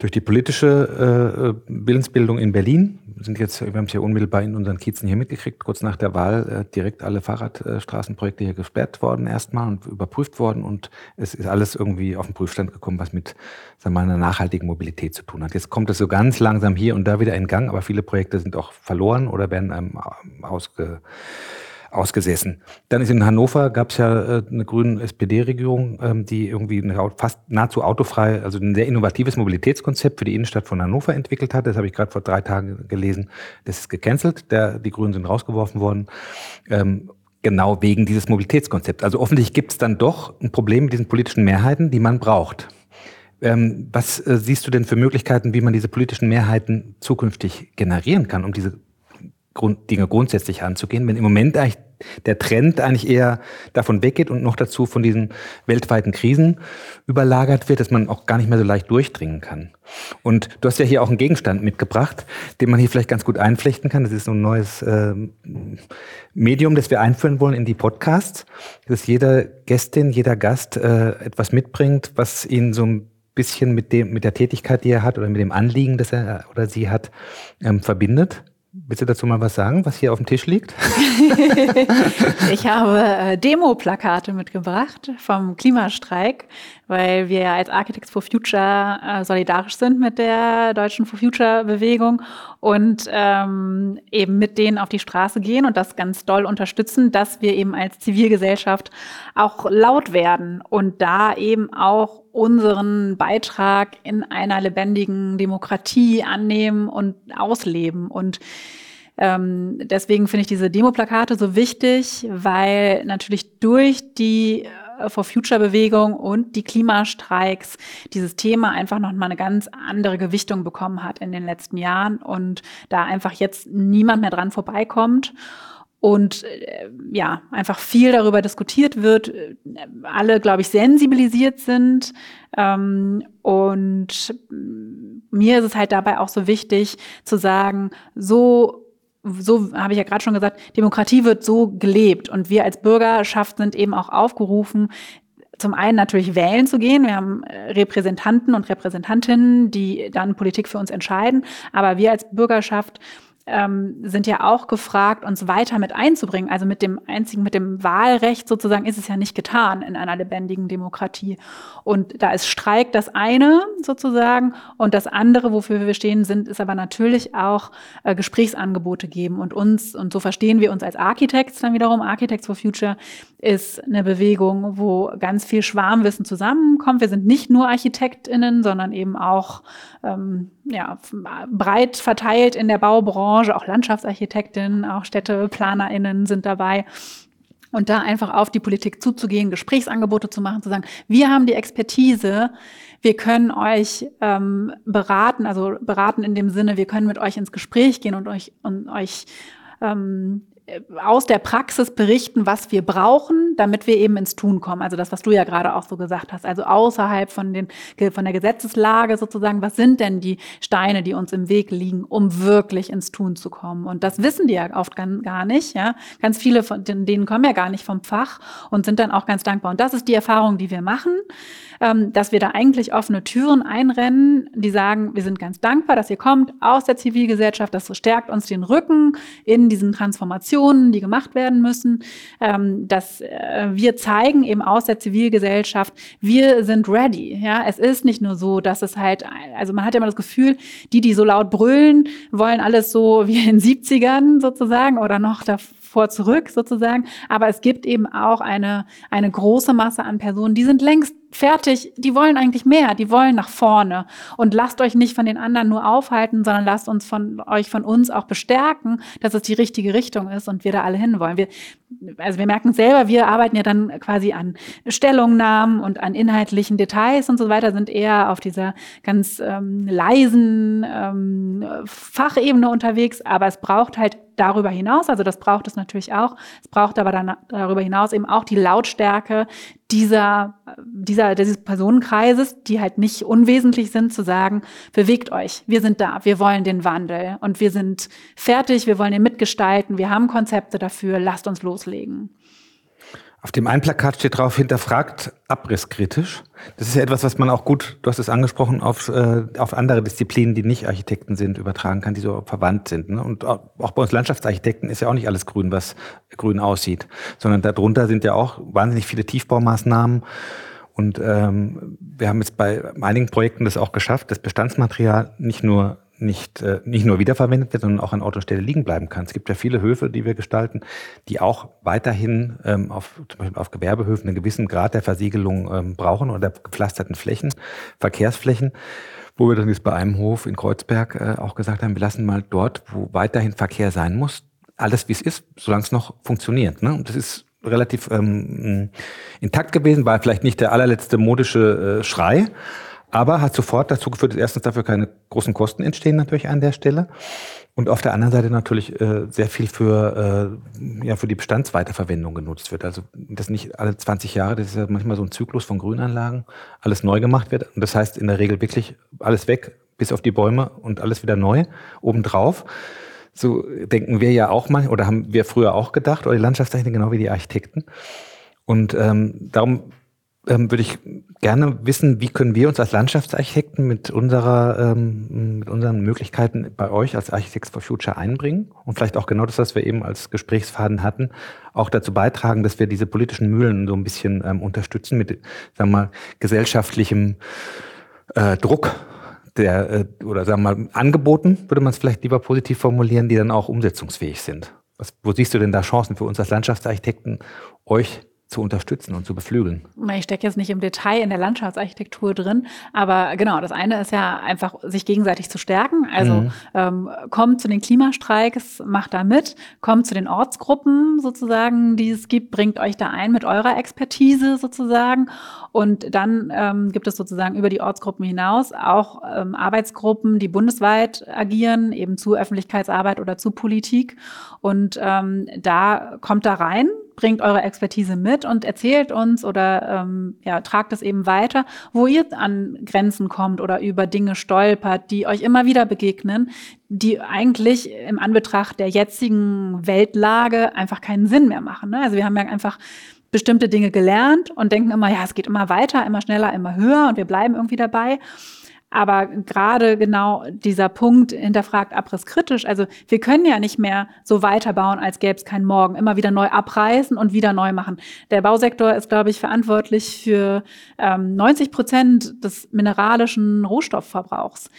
Durch die politische äh, Willensbildung in Berlin sind jetzt, wir haben es ja unmittelbar in unseren Kiezen hier mitgekriegt, kurz nach der Wahl äh, direkt alle Fahrradstraßenprojekte hier gesperrt worden erstmal und überprüft worden und es ist alles irgendwie auf den Prüfstand gekommen, was mit sagen wir mal, einer nachhaltigen Mobilität zu tun hat. Jetzt kommt es so ganz langsam hier und da wieder in Gang, aber viele Projekte sind auch verloren oder werden einem ausge ausgesessen. Dann ist in Hannover gab es ja äh, eine grüne SPD-Regierung, ähm, die irgendwie fast nahezu autofrei, also ein sehr innovatives Mobilitätskonzept für die Innenstadt von Hannover entwickelt hat. Das habe ich gerade vor drei Tagen gelesen. Das ist gecancelt. Der, die Grünen sind rausgeworfen worden. Ähm, genau wegen dieses Mobilitätskonzepts. Also offensichtlich gibt es dann doch ein Problem mit diesen politischen Mehrheiten, die man braucht. Ähm, was äh, siehst du denn für Möglichkeiten, wie man diese politischen Mehrheiten zukünftig generieren kann, um diese Grund, Dinge grundsätzlich anzugehen, wenn im Moment eigentlich der Trend eigentlich eher davon weggeht und noch dazu von diesen weltweiten Krisen überlagert wird, dass man auch gar nicht mehr so leicht durchdringen kann. Und du hast ja hier auch einen Gegenstand mitgebracht, den man hier vielleicht ganz gut einflechten kann. Das ist so ein neues äh, Medium, das wir einführen wollen in die Podcasts, dass jeder Gästin, jeder Gast äh, etwas mitbringt, was ihn so ein bisschen mit dem, mit der Tätigkeit, die er hat oder mit dem Anliegen, das er oder sie hat, ähm, verbindet. Willst du dazu mal was sagen, was hier auf dem Tisch liegt? <laughs> ich habe äh, Demo-Plakate mitgebracht vom Klimastreik, weil wir als Architects for Future äh, solidarisch sind mit der deutschen For Future Bewegung und ähm, eben mit denen auf die Straße gehen und das ganz doll unterstützen, dass wir eben als Zivilgesellschaft auch laut werden und da eben auch unseren Beitrag in einer lebendigen Demokratie annehmen und ausleben. Und ähm, deswegen finde ich diese Demoplakate so wichtig, weil natürlich durch die äh, For Future Bewegung und die Klimastreiks dieses Thema einfach noch mal eine ganz andere Gewichtung bekommen hat in den letzten Jahren und da einfach jetzt niemand mehr dran vorbeikommt und äh, ja, einfach viel darüber diskutiert wird, äh, alle, glaube ich, sensibilisiert sind. Ähm, und mir ist es halt dabei auch so wichtig zu sagen, so so habe ich ja gerade schon gesagt, Demokratie wird so gelebt und wir als Bürgerschaft sind eben auch aufgerufen, zum einen natürlich wählen zu gehen. Wir haben äh, Repräsentanten und Repräsentantinnen, die dann Politik für uns entscheiden. Aber wir als Bürgerschaft ähm, sind ja auch gefragt, uns weiter mit einzubringen. Also mit dem einzigen, mit dem Wahlrecht sozusagen ist es ja nicht getan in einer lebendigen Demokratie. Und da ist Streik das eine sozusagen und das andere, wofür wir stehen, sind, ist aber natürlich auch äh, Gesprächsangebote geben und uns, und so verstehen wir uns als Architects dann wiederum, Architects for Future ist eine Bewegung, wo ganz viel Schwarmwissen zusammenkommt. Wir sind nicht nur ArchitektInnen, sondern eben auch ähm, ja, breit verteilt in der Baubranche, auch Landschaftsarchitektinnen, auch StädteplanerInnen sind dabei. Und da einfach auf die Politik zuzugehen, Gesprächsangebote zu machen, zu sagen, wir haben die Expertise, wir können euch ähm, beraten, also beraten in dem Sinne, wir können mit euch ins Gespräch gehen und euch, und euch ähm, aus der Praxis berichten, was wir brauchen, damit wir eben ins Tun kommen. Also das, was du ja gerade auch so gesagt hast. Also außerhalb von, den, von der Gesetzeslage sozusagen, was sind denn die Steine, die uns im Weg liegen, um wirklich ins Tun zu kommen? Und das wissen die ja oft gar nicht. Ja? Ganz viele von denen kommen ja gar nicht vom Fach und sind dann auch ganz dankbar. Und das ist die Erfahrung, die wir machen ähm, dass wir da eigentlich offene Türen einrennen, die sagen, wir sind ganz dankbar, dass ihr kommt aus der Zivilgesellschaft, das stärkt uns den Rücken in diesen Transformationen, die gemacht werden müssen, ähm, dass äh, wir zeigen eben aus der Zivilgesellschaft, wir sind ready. Ja, es ist nicht nur so, dass es halt, also man hat ja immer das Gefühl, die, die so laut brüllen, wollen alles so wie in den 70ern sozusagen oder noch davor zurück sozusagen. Aber es gibt eben auch eine, eine große Masse an Personen, die sind längst fertig, die wollen eigentlich mehr, die wollen nach vorne. Und lasst euch nicht von den anderen nur aufhalten, sondern lasst uns von euch, von uns auch bestärken, dass es die richtige Richtung ist und wir da alle hinwollen. Wir, also wir merken selber, wir arbeiten ja dann quasi an Stellungnahmen und an inhaltlichen Details und so weiter, sind eher auf dieser ganz ähm, leisen ähm, Fachebene unterwegs, aber es braucht halt darüber hinaus, also das braucht es natürlich auch, es braucht aber dann darüber hinaus eben auch die Lautstärke dieser, dieser, dieses Personenkreises, die halt nicht unwesentlich sind, zu sagen, bewegt euch, wir sind da, wir wollen den Wandel und wir sind fertig, wir wollen den mitgestalten, wir haben Konzepte dafür, lasst uns loslegen. Auf dem einen Plakat steht drauf, hinterfragt abrisskritisch. Das ist ja etwas, was man auch gut, du hast es angesprochen, auf, äh, auf andere Disziplinen, die nicht Architekten sind, übertragen kann, die so verwandt sind. Ne? Und auch bei uns Landschaftsarchitekten ist ja auch nicht alles grün, was grün aussieht, sondern darunter sind ja auch wahnsinnig viele Tiefbaumaßnahmen. Und ähm, wir haben jetzt bei einigen Projekten das auch geschafft, das Bestandsmaterial nicht nur nicht, äh, nicht nur wiederverwendet wird, sondern auch an Ort und Stelle liegen bleiben kann. Es gibt ja viele Höfe, die wir gestalten, die auch weiterhin ähm, auf, zum Beispiel auf Gewerbehöfen einen gewissen Grad der Versiegelung ähm, brauchen oder gepflasterten Flächen, Verkehrsflächen, wo wir dann jetzt bei einem Hof in Kreuzberg äh, auch gesagt haben, wir lassen mal dort, wo weiterhin Verkehr sein muss, alles wie es ist, solange es noch funktioniert. Ne? Und das ist relativ ähm, intakt gewesen, war vielleicht nicht der allerletzte modische äh, Schrei, Aber hat sofort dazu geführt, dass erstens dafür keine großen Kosten entstehen natürlich an der Stelle. Und auf der anderen Seite natürlich äh, sehr viel für, äh, ja, für die Bestandsweiterverwendung genutzt wird. Also das nicht alle 20 Jahre, das ist ja manchmal so ein Zyklus von Grünanlagen, alles neu gemacht wird. Und das heißt in der Regel wirklich alles weg, bis auf die Bäume und alles wieder neu obendrauf. So denken wir ja auch mal, oder haben wir früher auch gedacht, oder die Landschaftstechnik genau wie die Architekten. Und ähm, darum ähm, würde ich gerne wissen, wie können wir uns als Landschaftsarchitekten mit unserer, ähm, mit unseren Möglichkeiten bei euch als Architects for Future einbringen und vielleicht auch genau das, was wir eben als Gesprächsfaden hatten, auch dazu beitragen, dass wir diese politischen Mühlen so ein bisschen ähm, unterstützen mit, sagen wir mal, gesellschaftlichem äh, Druck der, äh, oder sagen wir mal, Angeboten, würde man es vielleicht lieber positiv formulieren, die dann auch umsetzungsfähig sind. Was, wo siehst du denn da Chancen für uns als Landschaftsarchitekten, euch zu unterstützen und zu beflügeln? Ich stecke jetzt nicht im Detail in der Landschaftsarchitektur drin, aber genau, das eine ist ja einfach, sich gegenseitig zu stärken. Also mhm. ähm, kommt zu den Klimastreiks, macht da mit, kommt zu den Ortsgruppen sozusagen, die es gibt, bringt euch da ein mit eurer Expertise sozusagen. Und dann ähm, gibt es sozusagen über die Ortsgruppen hinaus auch ähm, Arbeitsgruppen, die bundesweit agieren, eben zu Öffentlichkeitsarbeit oder zu Politik. Und ähm, da kommt da rein bringt eure Expertise mit und erzählt uns oder ähm, ja, tragt es eben weiter, wo ihr an Grenzen kommt oder über Dinge stolpert, die euch immer wieder begegnen, die eigentlich im Anbetracht der jetzigen Weltlage einfach keinen Sinn mehr machen. Ne? Also wir haben ja einfach bestimmte Dinge gelernt und denken immer, ja, es geht immer weiter, immer schneller, immer höher und wir bleiben irgendwie dabei. Aber gerade genau dieser Punkt hinterfragt Abriss kritisch. Also wir können ja nicht mehr so weiterbauen, als gäbe es keinen Morgen. Immer wieder neu abreißen und wieder neu machen. Der Bausektor ist, glaube ich, verantwortlich für ähm, 90 Prozent des mineralischen Rohstoffverbrauchs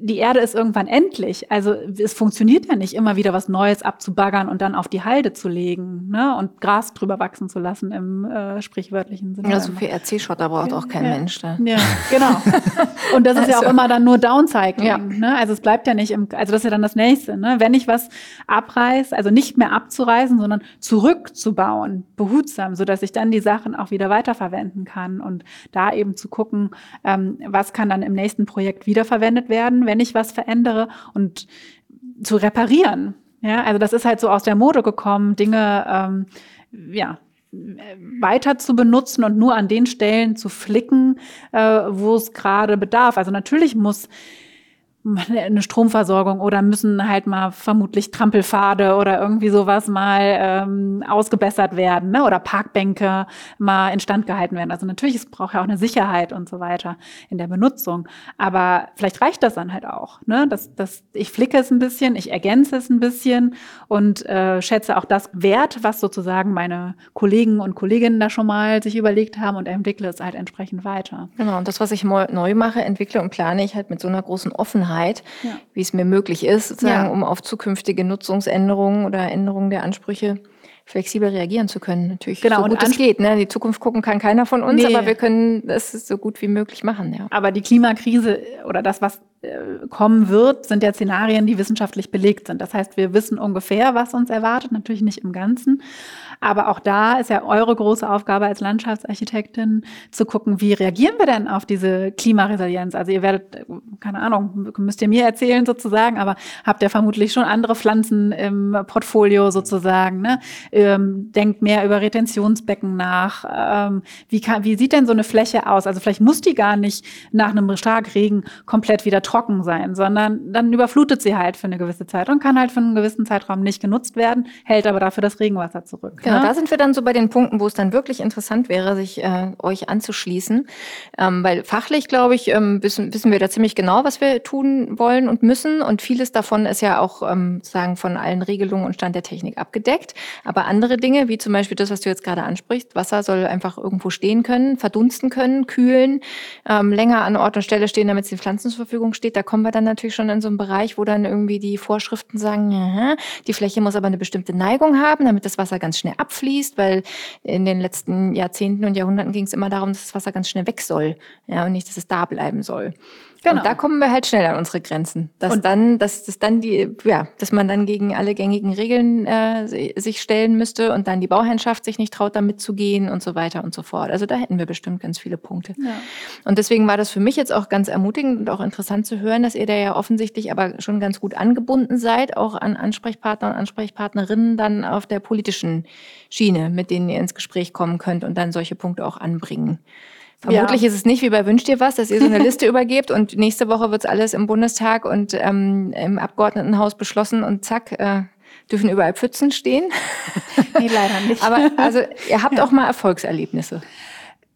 die Erde ist irgendwann endlich. Also es funktioniert ja nicht, immer wieder was Neues abzubaggern und dann auf die Halde zu legen ne? und Gras drüber wachsen zu lassen im äh, sprichwörtlichen Sinne. Ja, so viel RC-Schotter braucht auch kein ja. Mensch da. Ja, genau. <laughs> Und das ist also. ja auch also. immer dann nur Downcycling. Ja. Ne? Also es bleibt ja nicht im, also das ist ja dann das Nächste. Ne? Wenn ich was abreiß, also nicht mehr abzureißen, sondern zurückzubauen, behutsam, sodass ich dann die Sachen auch wieder weiterverwenden kann und da eben zu gucken, ähm, was kann dann im nächsten Projekt wiederverwendet werden werden, wenn ich was verändere und zu reparieren. Ja, also das ist halt so aus der Mode gekommen, Dinge, ähm, ja, weiter zu benutzen und nur an den Stellen zu flicken, äh, wo es gerade bedarf. Also natürlich muss eine Stromversorgung oder müssen halt mal vermutlich Trampelpfade oder irgendwie sowas mal ähm, ausgebessert werden ne? oder Parkbänke mal instand gehalten werden. Also natürlich, es braucht ja auch eine Sicherheit und so weiter in der Benutzung. Aber vielleicht reicht das dann halt auch. Ne? Das, das, ich flicke es ein bisschen, ich ergänze es ein bisschen und äh, schätze auch das Wert, was sozusagen meine Kollegen und Kolleginnen da schon mal sich überlegt haben und entwickle es halt entsprechend weiter. Genau, und das, was ich neu mache, entwickle und plane ich halt mit so einer großen Offenheit Offenheit, ja. wie es mir möglich ist, sozusagen, ja. um auf zukünftige Nutzungsänderungen oder Änderungen der Ansprüche flexibel reagieren zu können. Natürlich genau, so gut es geht. Ne? Die Zukunft gucken kann keiner von uns, nee. aber wir können es so gut wie möglich machen. Ja. Aber die Klimakrise oder das, was äh, kommen wird, sind ja Szenarien, die wissenschaftlich belegt sind. Das heißt, wir wissen ungefähr, was uns erwartet, natürlich nicht im Ganzen. Aber auch da ist ja eure große Aufgabe als Landschaftsarchitektin zu gucken, wie reagieren wir denn auf diese Klimaresilienz? Also ihr werdet, keine Ahnung, müsst ihr mir erzählen sozusagen, aber habt ihr vermutlich schon andere Pflanzen im Portfolio sozusagen. Ne? Ähm, denkt mehr über Retentionsbecken nach. Ähm, wie, kann, wie sieht denn so eine Fläche aus? Also vielleicht muss die gar nicht nach einem Starkregen komplett wieder trocken sein, sondern dann überflutet sie halt für eine gewisse Zeit und kann halt für einen gewissen Zeitraum nicht genutzt werden, hält aber dafür das Regenwasser zurück. Genau, da sind wir dann so bei den Punkten, wo es dann wirklich interessant wäre, sich äh, euch anzuschließen. Ähm, weil fachlich, glaube ich, ähm, wissen, wissen wir da ziemlich genau, was wir tun wollen und müssen. Und vieles davon ist ja auch ähm, sagen von allen Regelungen und Stand der Technik abgedeckt. Aber andere Dinge, wie zum Beispiel das, was du jetzt gerade ansprichst, Wasser soll einfach irgendwo stehen können, verdunsten können, kühlen, ähm, länger an Ort und Stelle stehen, damit es den Pflanzen zur Verfügung steht. Da kommen wir dann natürlich schon in so einen Bereich, wo dann irgendwie die Vorschriften sagen, ja, die Fläche muss aber eine bestimmte Neigung haben, damit das Wasser ganz schnell abfließt, weil in den letzten Jahrzehnten und Jahrhunderten ging es immer darum, dass das Wasser ganz schnell weg soll ja, und nicht, dass es da bleiben soll. Genau. Und da kommen wir halt schnell an unsere Grenzen. Dass und dann, dass das dann die, ja, dass man dann gegen alle gängigen Regeln äh, sich stellen müsste und dann die Bauherrschaft sich nicht traut, damit zu gehen und so weiter und so fort. Also da hätten wir bestimmt ganz viele Punkte. Ja. Und deswegen war das für mich jetzt auch ganz ermutigend und auch interessant zu hören, dass ihr da ja offensichtlich aber schon ganz gut angebunden seid, auch an Ansprechpartner und Ansprechpartnerinnen dann auf der politischen Schiene, mit denen ihr ins Gespräch kommen könnt und dann solche Punkte auch anbringen. Vermutlich ja. ist es nicht wie bei Wünscht dir was, dass ihr so eine Liste <laughs> übergebt und nächste Woche wird es alles im Bundestag und ähm, im Abgeordnetenhaus beschlossen und zack, äh, dürfen überall Pfützen stehen. Nee, leider nicht. Aber also ihr habt ja. auch mal Erfolgserlebnisse.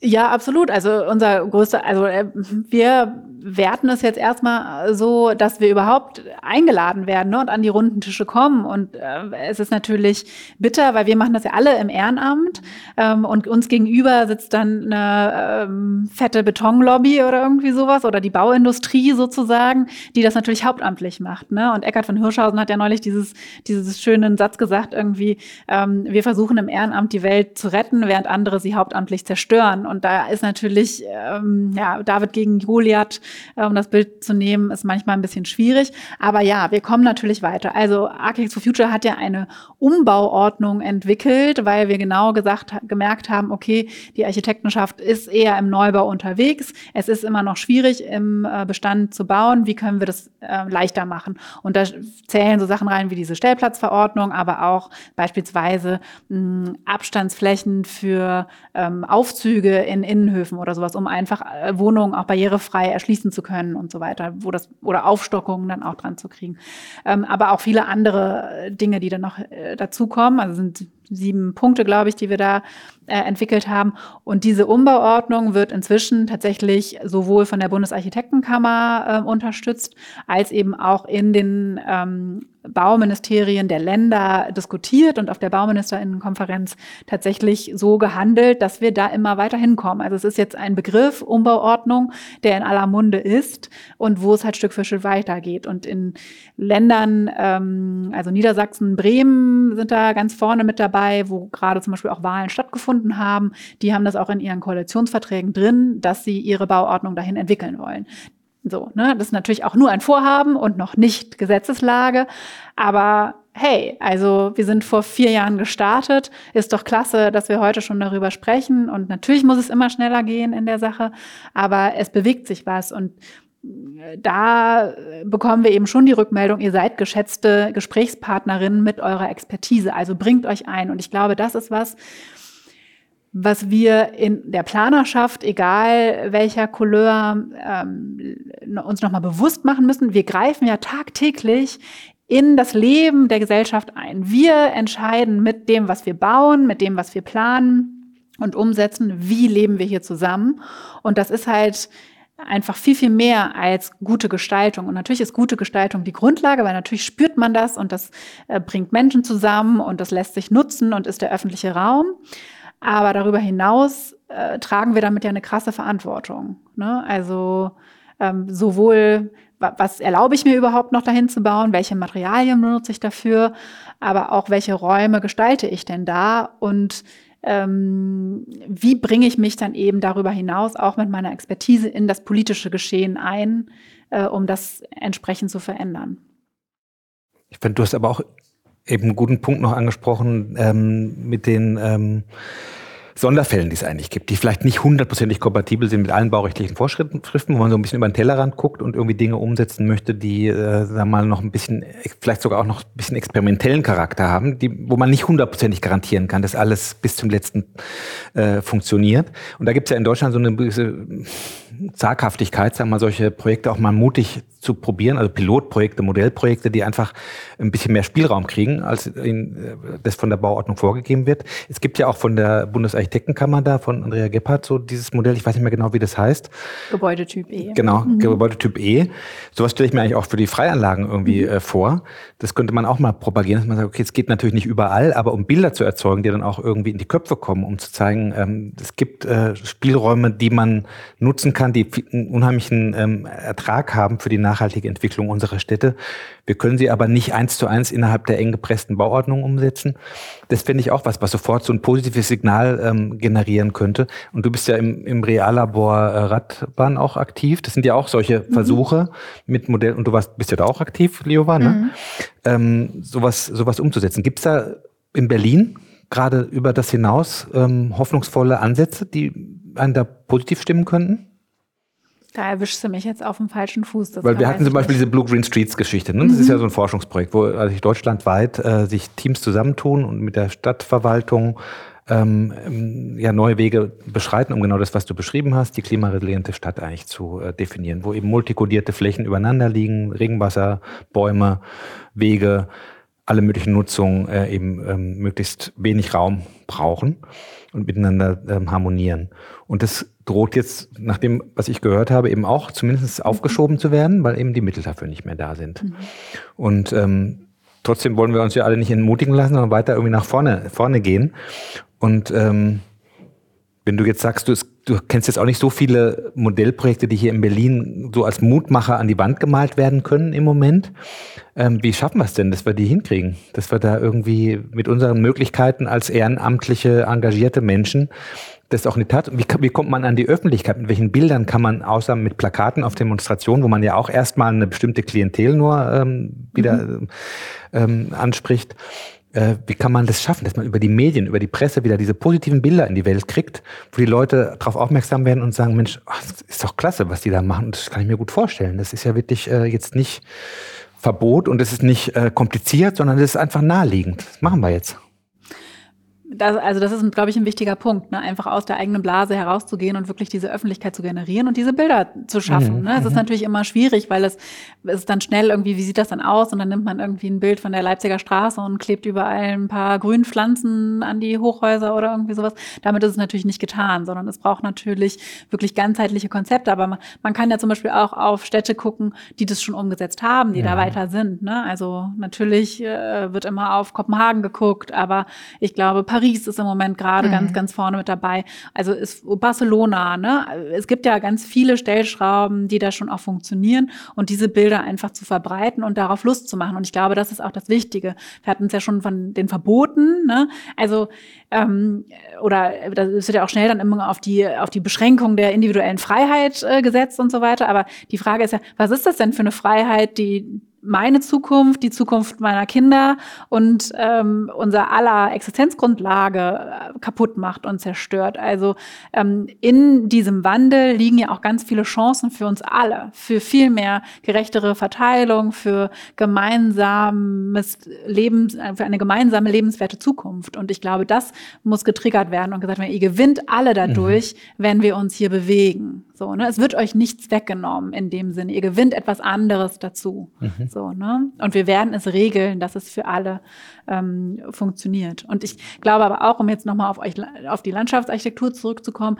Ja, absolut. Also unser größter, also äh, wir werten es jetzt erstmal so, dass wir überhaupt eingeladen werden ne, und an die runden Tische kommen. Und äh, es ist natürlich bitter, weil wir machen das ja alle im Ehrenamt ähm, und uns gegenüber sitzt dann eine ähm, fette Betonlobby oder irgendwie sowas oder die Bauindustrie sozusagen, die das natürlich hauptamtlich macht. Ne? Und Eckhard von Hirschhausen hat ja neulich dieses, dieses schönen Satz gesagt, irgendwie, ähm, wir versuchen im Ehrenamt die Welt zu retten, während andere sie hauptamtlich zerstören. Und da ist natürlich, ähm, ja, David gegen Goliath, äh, um das Bild zu nehmen, ist manchmal ein bisschen schwierig. Aber ja, wir kommen natürlich weiter. Also Architects for Future hat ja eine Umbauordnung entwickelt, weil wir genau gesagt, gemerkt haben, okay, die Architektenschaft ist eher im Neubau unterwegs. Es ist immer noch schwierig, im äh, Bestand zu bauen. Wie können wir das äh, leichter machen? Und da zählen so Sachen rein wie diese Stellplatzverordnung, aber auch beispielsweise mh, Abstandsflächen für ähm, Aufzüge in Innenhöfen oder sowas, um einfach äh, Wohnungen auch barrierefrei erschließen zu können und so weiter, wo das oder Aufstockungen dann auch dran zu kriegen. Ähm, aber auch viele andere Dinge, die dann noch äh, dazukommen. Also sind sieben Punkte, glaube ich, die wir da äh, entwickelt haben. Und diese Umbauordnung wird inzwischen tatsächlich sowohl von der Bundesarchitektenkammer äh, unterstützt, als eben auch in den ähm, Bauministerien der Länder diskutiert und auf der Bauministerinnenkonferenz tatsächlich so gehandelt, dass wir da immer weiter hinkommen. Also es ist jetzt ein Begriff Umbauordnung, der in aller Munde ist und wo es halt Stück für Stück weitergeht. Und in Ländern, ähm, also Niedersachsen, Bremen sind da ganz vorne mit dabei, wo gerade zum Beispiel auch Wahlen stattgefunden haben. Die haben das auch in ihren Koalitionsverträgen drin, dass sie ihre Bauordnung dahin entwickeln wollen. So, ne? Das ist natürlich auch nur ein Vorhaben und noch nicht Gesetzeslage. Aber hey, also wir sind vor vier Jahren gestartet. Ist doch klasse, dass wir heute schon darüber sprechen. Und natürlich muss es immer schneller gehen in der Sache, aber es bewegt sich was. Und da bekommen wir eben schon die Rückmeldung, ihr seid geschätzte Gesprächspartnerinnen mit eurer Expertise. Also bringt euch ein. Und ich glaube, das ist was, was wir in der Planerschaft, egal welcher Couleur, ähm, uns nochmal bewusst machen müssen. Wir greifen ja tagtäglich in das Leben der Gesellschaft ein. Wir entscheiden mit dem, was wir bauen, mit dem, was wir planen und umsetzen, wie leben wir hier zusammen. Und das ist halt einfach viel, viel mehr als gute Gestaltung. Und natürlich ist gute Gestaltung die Grundlage, weil natürlich spürt man das und das äh, bringt Menschen zusammen und das lässt sich nutzen und ist der öffentliche Raum. Aber darüber hinaus äh, tragen wir damit ja eine krasse Verantwortung. Ne? Also ähm, sowohl, was erlaube ich mir überhaupt noch dahin zu bauen, welche Materialien benutze ich dafür, aber auch welche Räume gestalte ich denn da und ähm, wie bringe ich mich dann eben darüber hinaus auch mit meiner Expertise in das politische Geschehen ein, äh, um das entsprechend zu verändern. Ich finde, du hast aber auch eben einen guten Punkt noch angesprochen ähm, mit den ähm, Sonderfällen, die es eigentlich gibt, die vielleicht nicht hundertprozentig kompatibel sind mit allen baurechtlichen Vorschriften, wo man so ein bisschen über den Tellerrand guckt und irgendwie Dinge umsetzen möchte, die, äh, sagen wir mal, noch ein bisschen, vielleicht sogar auch noch ein bisschen experimentellen Charakter haben, die, wo man nicht hundertprozentig garantieren kann, dass alles bis zum letzten äh, funktioniert. Und da gibt es ja in Deutschland so eine gewisse Zaghaftigkeit, sagen wir mal, solche Projekte auch mal mutig zu probieren, also Pilotprojekte, Modellprojekte, die einfach ein bisschen mehr Spielraum kriegen, als in, äh, das von der Bauordnung vorgegeben wird. Es gibt ja auch von der Bundesarchitektenkammer da, von Andrea Gebhardt, so dieses Modell, ich weiß nicht mehr genau, wie das heißt. Gebäudetyp E. Genau, mhm. Gebäudetyp E. Sowas stelle ich mir eigentlich auch für die Freianlagen irgendwie mhm. äh, vor. Das könnte man auch mal propagieren, dass man sagt, okay, es geht natürlich nicht überall, aber um Bilder zu erzeugen, die dann auch irgendwie in die Köpfe kommen, um zu zeigen, ähm, es gibt äh, Spielräume, die man nutzen kann, die einen unheimlichen ähm, Ertrag haben für die nachhaltige Entwicklung unserer Städte. Wir können sie aber nicht eins zu eins innerhalb der eng gepressten Bauordnung umsetzen. Das finde ich auch was, was sofort so ein positives Signal ähm, generieren könnte. Und du bist ja im, im Reallabor äh, Radbahn auch aktiv. Das sind ja auch solche mhm. Versuche mit Modell. Und du warst, bist ja da auch aktiv, Liova, ne? Mhm. Ähm, sowas, sowas umzusetzen. Gibt es da in Berlin gerade über das hinaus ähm, hoffnungsvolle Ansätze, die einen da positiv stimmen könnten? Da erwischst du mich jetzt auf dem falschen Fuß. Weil wir hatten zum Beispiel nicht. diese Blue Green Streets Geschichte. Ne? Das mhm. ist ja so ein Forschungsprojekt, wo also deutschlandweit äh, sich Teams zusammentun und mit der Stadtverwaltung ähm, ja, neue Wege beschreiten, um genau das, was du beschrieben hast, die klimaresiliente Stadt eigentlich zu äh, definieren, wo eben multikodierte Flächen übereinander liegen, Regenwasser, Bäume, Wege, alle möglichen Nutzungen äh, eben ähm, möglichst wenig Raum brauchen und miteinander ähm, harmonieren. Und das droht jetzt, nach dem, was ich gehört habe, eben auch zumindest mhm. aufgeschoben zu werden, weil eben die Mittel dafür nicht mehr da sind. Mhm. Und ähm, trotzdem wollen wir uns ja alle nicht entmutigen lassen, sondern weiter irgendwie nach vorne, vorne gehen. Und ähm, wenn du jetzt sagst, du, du, kennst jetzt auch nicht so viele Modellprojekte, die hier in Berlin so als Mutmacher an die Wand gemalt werden können im Moment. Ähm, wie schaffen wir es denn, dass wir die hinkriegen? Dass wir da irgendwie mit unseren Möglichkeiten als ehrenamtliche, engagierte Menschen das auch in die Tat, wie, wie kommt man an die Öffentlichkeit? Mit welchen Bildern kann man, außer mit Plakaten auf Demonstrationen, wo man ja auch erstmal eine bestimmte Klientel nur ähm, wieder mhm. ähm, anspricht, äh, wie kann man das schaffen, dass man über die Medien, über die Presse wieder diese positiven Bilder in die Welt kriegt, wo die Leute darauf aufmerksam werden und sagen, Mensch, ach, das ist doch klasse, was die da machen. Das kann ich mir gut vorstellen. Das ist ja wirklich äh, jetzt nicht Verbot und es ist nicht äh, kompliziert, sondern es ist einfach naheliegend. Das machen wir jetzt das, also das ist, glaube ich, ein wichtiger Punkt, ne? einfach aus der eigenen Blase herauszugehen und wirklich diese Öffentlichkeit zu generieren und diese Bilder zu schaffen. Mhm. Ne? Es ist mhm. natürlich immer schwierig, weil es, es ist dann schnell irgendwie, wie sieht das dann aus? Und dann nimmt man irgendwie ein Bild von der Leipziger Straße und klebt überall ein paar Grünpflanzen an die Hochhäuser oder irgendwie sowas. Damit ist es natürlich nicht getan, sondern es braucht natürlich wirklich ganzheitliche Konzepte. Aber man, man kann ja zum Beispiel auch auf Städte gucken, die das schon umgesetzt haben, die ja. da weiter sind. Ne? Also natürlich äh, wird immer auf Kopenhagen geguckt, aber ich glaube, Paris Paris ist im Moment gerade mhm. ganz, ganz vorne mit dabei. Also ist Barcelona, ne? Es gibt ja ganz viele Stellschrauben, die da schon auch funktionieren und diese Bilder einfach zu verbreiten und darauf Lust zu machen. Und ich glaube, das ist auch das Wichtige. Wir hatten es ja schon von den Verboten, ne? Also ähm, oder das wird ja auch schnell dann immer auf die auf die Beschränkung der individuellen Freiheit äh, gesetzt und so weiter. Aber die Frage ist ja, was ist das denn für eine Freiheit, die meine Zukunft, die Zukunft meiner Kinder und ähm, unser aller Existenzgrundlage äh, kaputt macht und zerstört. Also ähm, in diesem Wandel liegen ja auch ganz viele Chancen für uns alle, für viel mehr gerechtere Verteilung, für gemeinsames Lebens, äh, für eine gemeinsame lebenswerte Zukunft. Und ich glaube, das muss getriggert werden und gesagt werden, ihr gewinnt alle dadurch, mhm. wenn wir uns hier bewegen. So, ne? Es wird euch nichts weggenommen in dem Sinne. Ihr gewinnt etwas anderes dazu. Mhm. So, ne? Und wir werden es regeln, dass es für alle ähm, funktioniert. Und ich glaube aber auch, um jetzt nochmal auf euch, auf die Landschaftsarchitektur zurückzukommen,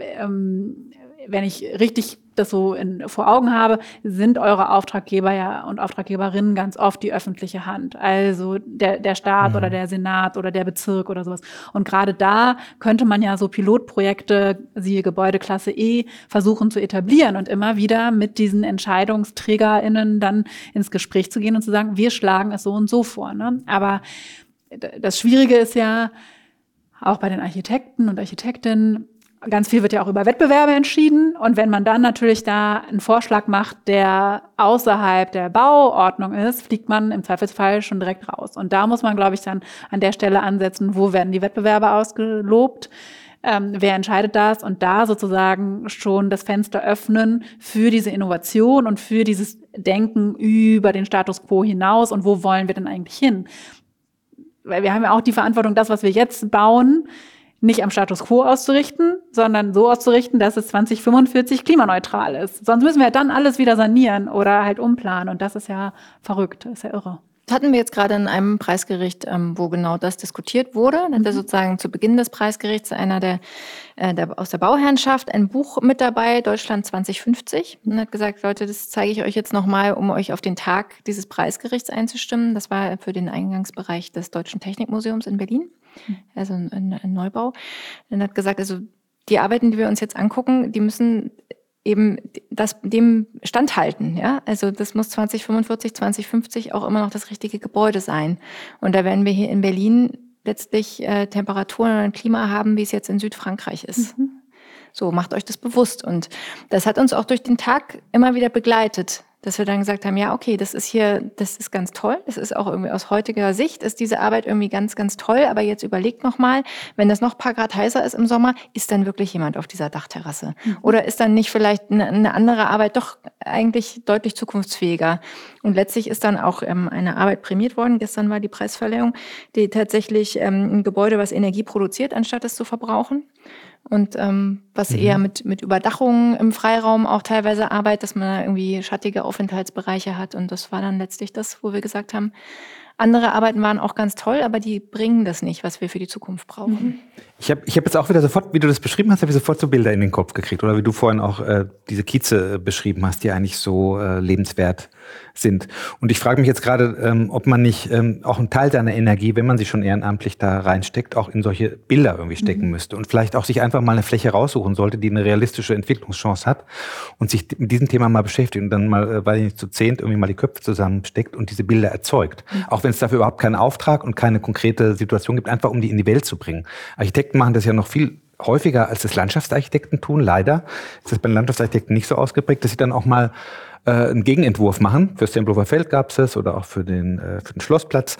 ähm, wenn ich richtig das so in, vor Augen habe, sind eure Auftraggeber ja und Auftraggeberinnen ganz oft die öffentliche Hand. Also der, der Staat mhm. oder der Senat oder der Bezirk oder sowas. Und gerade da könnte man ja so Pilotprojekte, siehe Gebäudeklasse E, versuchen zu etablieren und immer wieder mit diesen EntscheidungsträgerInnen dann ins Gespräch zu gehen und zu sagen, wir schlagen es so und so vor. Ne? Aber das Schwierige ist ja, auch bei den Architekten und Architektinnen, Ganz viel wird ja auch über Wettbewerbe entschieden. Und wenn man dann natürlich da einen Vorschlag macht, der außerhalb der Bauordnung ist, fliegt man im Zweifelsfall schon direkt raus. Und da muss man, glaube ich, dann an der Stelle ansetzen, wo werden die Wettbewerbe ausgelobt. Ähm, wer entscheidet das? Und da sozusagen schon das Fenster öffnen für diese Innovation und für dieses Denken über den Status quo hinaus und wo wollen wir denn eigentlich hin? Weil wir haben ja auch die Verantwortung, das, was wir jetzt bauen, nicht am Status quo auszurichten, sondern so auszurichten, dass es 2045 klimaneutral ist. Sonst müssen wir dann alles wieder sanieren oder halt umplanen. Und das ist ja verrückt, ist ja irre. Das hatten wir jetzt gerade in einem Preisgericht, ähm, wo genau das diskutiert wurde. Dann hat er mhm. sozusagen zu Beginn des Preisgerichts einer der, äh, der, aus der Bauherrnschaft ein Buch mit dabei, Deutschland 2050, und hat gesagt, Leute, das zeige ich euch jetzt nochmal, um euch auf den Tag dieses Preisgerichts einzustimmen. Das war für den Eingangsbereich des Deutschen Technikmuseums in Berlin also ein, ein Neubau. Dann hat gesagt, also die Arbeiten, die wir uns jetzt angucken, die müssen eben das, dem standhalten. Ja? Also das muss 2045, 2050 auch immer noch das richtige Gebäude sein. Und da werden wir hier in Berlin letztlich äh, Temperaturen und Klima haben, wie es jetzt in Südfrankreich ist. Mhm. So, macht euch das bewusst. Und das hat uns auch durch den Tag immer wieder begleitet dass wir dann gesagt haben, ja, okay, das ist hier, das ist ganz toll. Das ist auch irgendwie aus heutiger Sicht ist diese Arbeit irgendwie ganz, ganz toll. Aber jetzt überlegt noch mal, wenn das noch paar Grad heißer ist im Sommer, ist dann wirklich jemand auf dieser Dachterrasse? Mhm. Oder ist dann nicht vielleicht eine, eine, andere Arbeit doch eigentlich deutlich zukunftsfähiger? Und letztlich ist dann auch ähm, eine Arbeit prämiert worden. Gestern war die Preisverleihung, die tatsächlich ähm, ein Gebäude, was Energie produziert, anstatt es zu verbrauchen und ähm, was mhm. eher mit, mit Überdachung im Freiraum auch teilweise arbeitet, dass man irgendwie schattige Aufenthaltsbereiche hat. Und das war dann letztlich das, wo wir gesagt haben, andere Arbeiten waren auch ganz toll, aber die bringen das nicht, was wir für die Zukunft brauchen. Mhm. Ich habe ich hab jetzt auch wieder sofort, wie du das beschrieben hast, habe ich sofort so Bilder in den Kopf gekriegt. Oder wie du vorhin auch äh, diese Kieze äh, beschrieben hast, die eigentlich so äh, lebenswert sind. Und ich frage mich jetzt gerade, ähm, ob man nicht ähm, auch einen Teil seiner Energie, wenn man sie schon ehrenamtlich da reinsteckt, auch in solche Bilder irgendwie stecken mhm. müsste. Und vielleicht auch sich einfach mal eine Fläche raussuchen sollte, die eine realistische Entwicklungschance hat und sich mit diesem Thema mal beschäftigt und dann mal, äh, weil ich nicht, zu zehnt irgendwie mal die Köpfe zusammensteckt und diese Bilder erzeugt. Mhm. Auch wenn es dafür überhaupt keinen Auftrag und keine konkrete Situation gibt, einfach um die in die Welt zu bringen. Architekten machen das ja noch viel häufiger als das Landschaftsarchitekten tun. Leider ist das bei den Landschaftsarchitekten nicht so ausgeprägt, dass sie dann auch mal äh, einen Gegenentwurf machen. Fürs Tempelhofer Feld gab es es oder auch für den, äh, für den Schlossplatz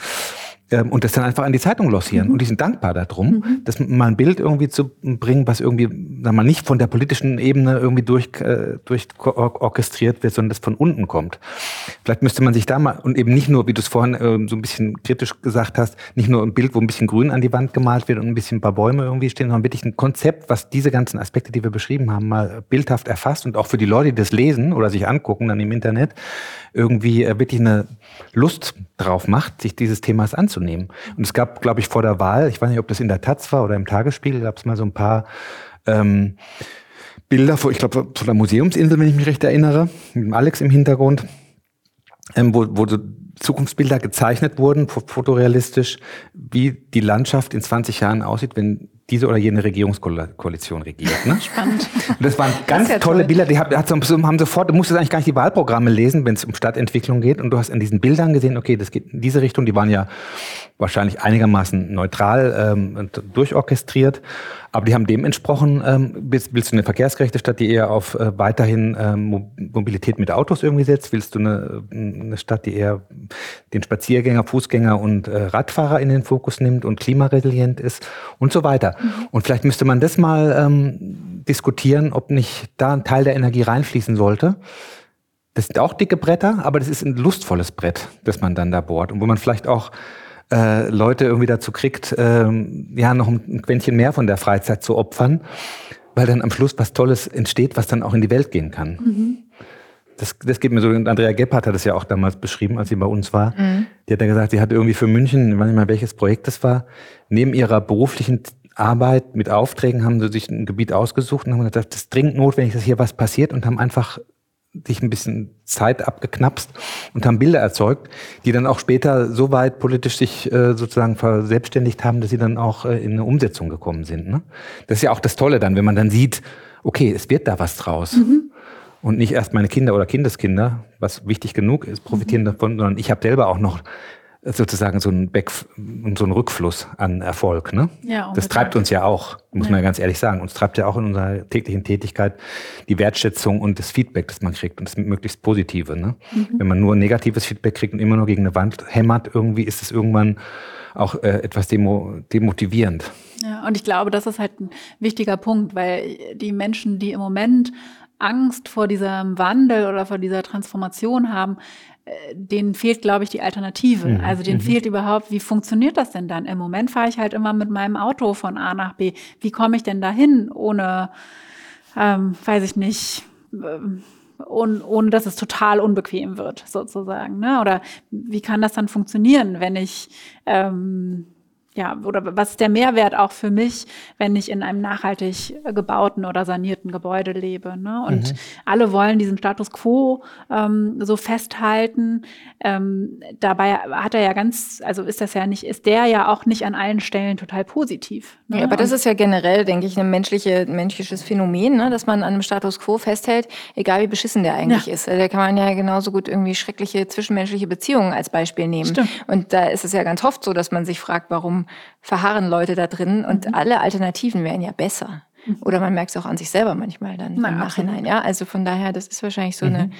ähm, und das dann einfach an die Zeitung lossieren. Mhm. Und die sind dankbar darum, mhm. das mal ein Bild irgendwie zu bringen, was irgendwie, sag mal, nicht von der politischen Ebene irgendwie durch, äh, durch orchestriert wird, sondern das von unten kommt. Vielleicht müsste man sich da mal, und eben nicht nur, wie du es vorhin äh, so ein bisschen kritisch gesagt hast, nicht nur ein Bild, wo ein bisschen Grün an die Wand gemalt wird und ein bisschen ein paar Bäume irgendwie stehen, sondern wirklich ein Konzept, was diese ganzen Aspekte, die wir beschrieben haben, mal bildhaft erfasst und auch für die Leute, die das lesen oder sich angucken dann im Internet, irgendwie äh, wirklich eine Lust drauf macht, sich dieses Themas anzunehmen. Und es gab, glaube ich, vor der Wahl, ich weiß nicht, ob das in der Taz war oder im Tagesspiegel, gab es mal so ein paar ähm, Bilder, vor, ich glaube, von der Museumsinsel, wenn ich mich recht erinnere, mit Alex im Hintergrund, ähm, wo, wo so Zukunftsbilder gezeichnet wurden, fotorealistisch, wie die Landschaft in 20 Jahren aussieht, wenn diese oder jene Regierungskoalition regiert. Ne? Spannend. Und das waren ganz das tolle toll. Bilder, die haben, haben sofort, du musstest eigentlich gar nicht die Wahlprogramme lesen, wenn es um Stadtentwicklung geht. Und du hast in diesen Bildern gesehen, okay, das geht in diese Richtung, die waren ja wahrscheinlich einigermaßen neutral ähm, durchorchestriert. Aber die haben dem entsprochen, ähm, willst, willst du eine verkehrsgerechte Stadt, die eher auf äh, weiterhin ähm, Mobilität mit Autos irgendwie setzt? Willst du eine, eine Stadt, die eher den Spaziergänger, Fußgänger und äh, Radfahrer in den Fokus nimmt und klimaresilient ist und so weiter? Mhm. Und vielleicht müsste man das mal ähm, diskutieren, ob nicht da ein Teil der Energie reinfließen sollte. Das sind auch dicke Bretter, aber das ist ein lustvolles Brett, das man dann da bohrt und wo man vielleicht auch äh, Leute irgendwie dazu kriegt, ähm, ja, noch ein Quäntchen mehr von der Freizeit zu opfern, weil dann am Schluss was Tolles entsteht, was dann auch in die Welt gehen kann. Mhm. Das, das geht mir so, Andrea Gebhardt hat es ja auch damals beschrieben, als sie bei uns war. Mhm. Die hat ja gesagt, sie hatte irgendwie für München, ich weiß nicht mal welches Projekt das war, neben ihrer beruflichen Arbeit mit Aufträgen haben sie sich ein Gebiet ausgesucht und haben gesagt, das ist dringend notwendig, dass hier was passiert und haben einfach sich ein bisschen Zeit abgeknapst und haben Bilder erzeugt, die dann auch später so weit politisch sich äh, sozusagen verselbstständigt haben, dass sie dann auch äh, in eine Umsetzung gekommen sind. Ne? Das ist ja auch das Tolle dann, wenn man dann sieht, okay, es wird da was draus. Mhm. Und nicht erst meine Kinder oder Kindeskinder, was wichtig genug ist, profitieren mhm. davon, sondern ich habe selber auch noch sozusagen so ein Back, so ein Rückfluss an Erfolg. Ne? Ja, das treibt uns ja auch, muss ja. man ja ganz ehrlich sagen. Uns treibt ja auch in unserer täglichen Tätigkeit die Wertschätzung und das Feedback, das man kriegt und das möglichst Positive. Ne? Mhm. Wenn man nur negatives Feedback kriegt und immer nur gegen eine Wand hämmert, irgendwie ist es irgendwann auch äh, etwas demo demotivierend. Ja, und ich glaube, das ist halt ein wichtiger Punkt, weil die Menschen, die im Moment Angst vor diesem Wandel oder vor dieser Transformation haben, denen fehlt, glaube ich, die Alternative. Mhm. Also denen mhm. fehlt überhaupt, wie funktioniert das denn dann? Im Moment fahre ich halt immer mit meinem Auto von A nach B. Wie komme ich denn dahin, ohne, ähm, weiß ich nicht, ähm, ohne, ohne dass es total unbequem wird, sozusagen. Ne? Oder wie kann das dann funktionieren, wenn ich ähm, ja, oder was ist der Mehrwert auch für mich, wenn ich in einem nachhaltig gebauten oder sanierten Gebäude lebe? Ne? Und mhm. alle wollen diesen Status quo ähm, so festhalten. Ähm, dabei hat er ja ganz, also ist das ja nicht, ist der ja auch nicht an allen Stellen total positiv. Ne? Ja, aber das ist ja generell, denke ich, ein menschliche, menschliches Phänomen, ne? dass man an einem Status quo festhält, egal wie beschissen der eigentlich ja. ist. Also da kann man ja genauso gut irgendwie schreckliche zwischenmenschliche Beziehungen als Beispiel nehmen. Stimmt. Und da ist es ja ganz oft so, dass man sich fragt, warum verharren Leute da drin und mhm. alle Alternativen wären ja besser. Mhm. Oder man merkt es auch an sich selber manchmal dann Na, im Nachhinein. Absolut. Ja, also von daher, das ist wahrscheinlich so mhm. eine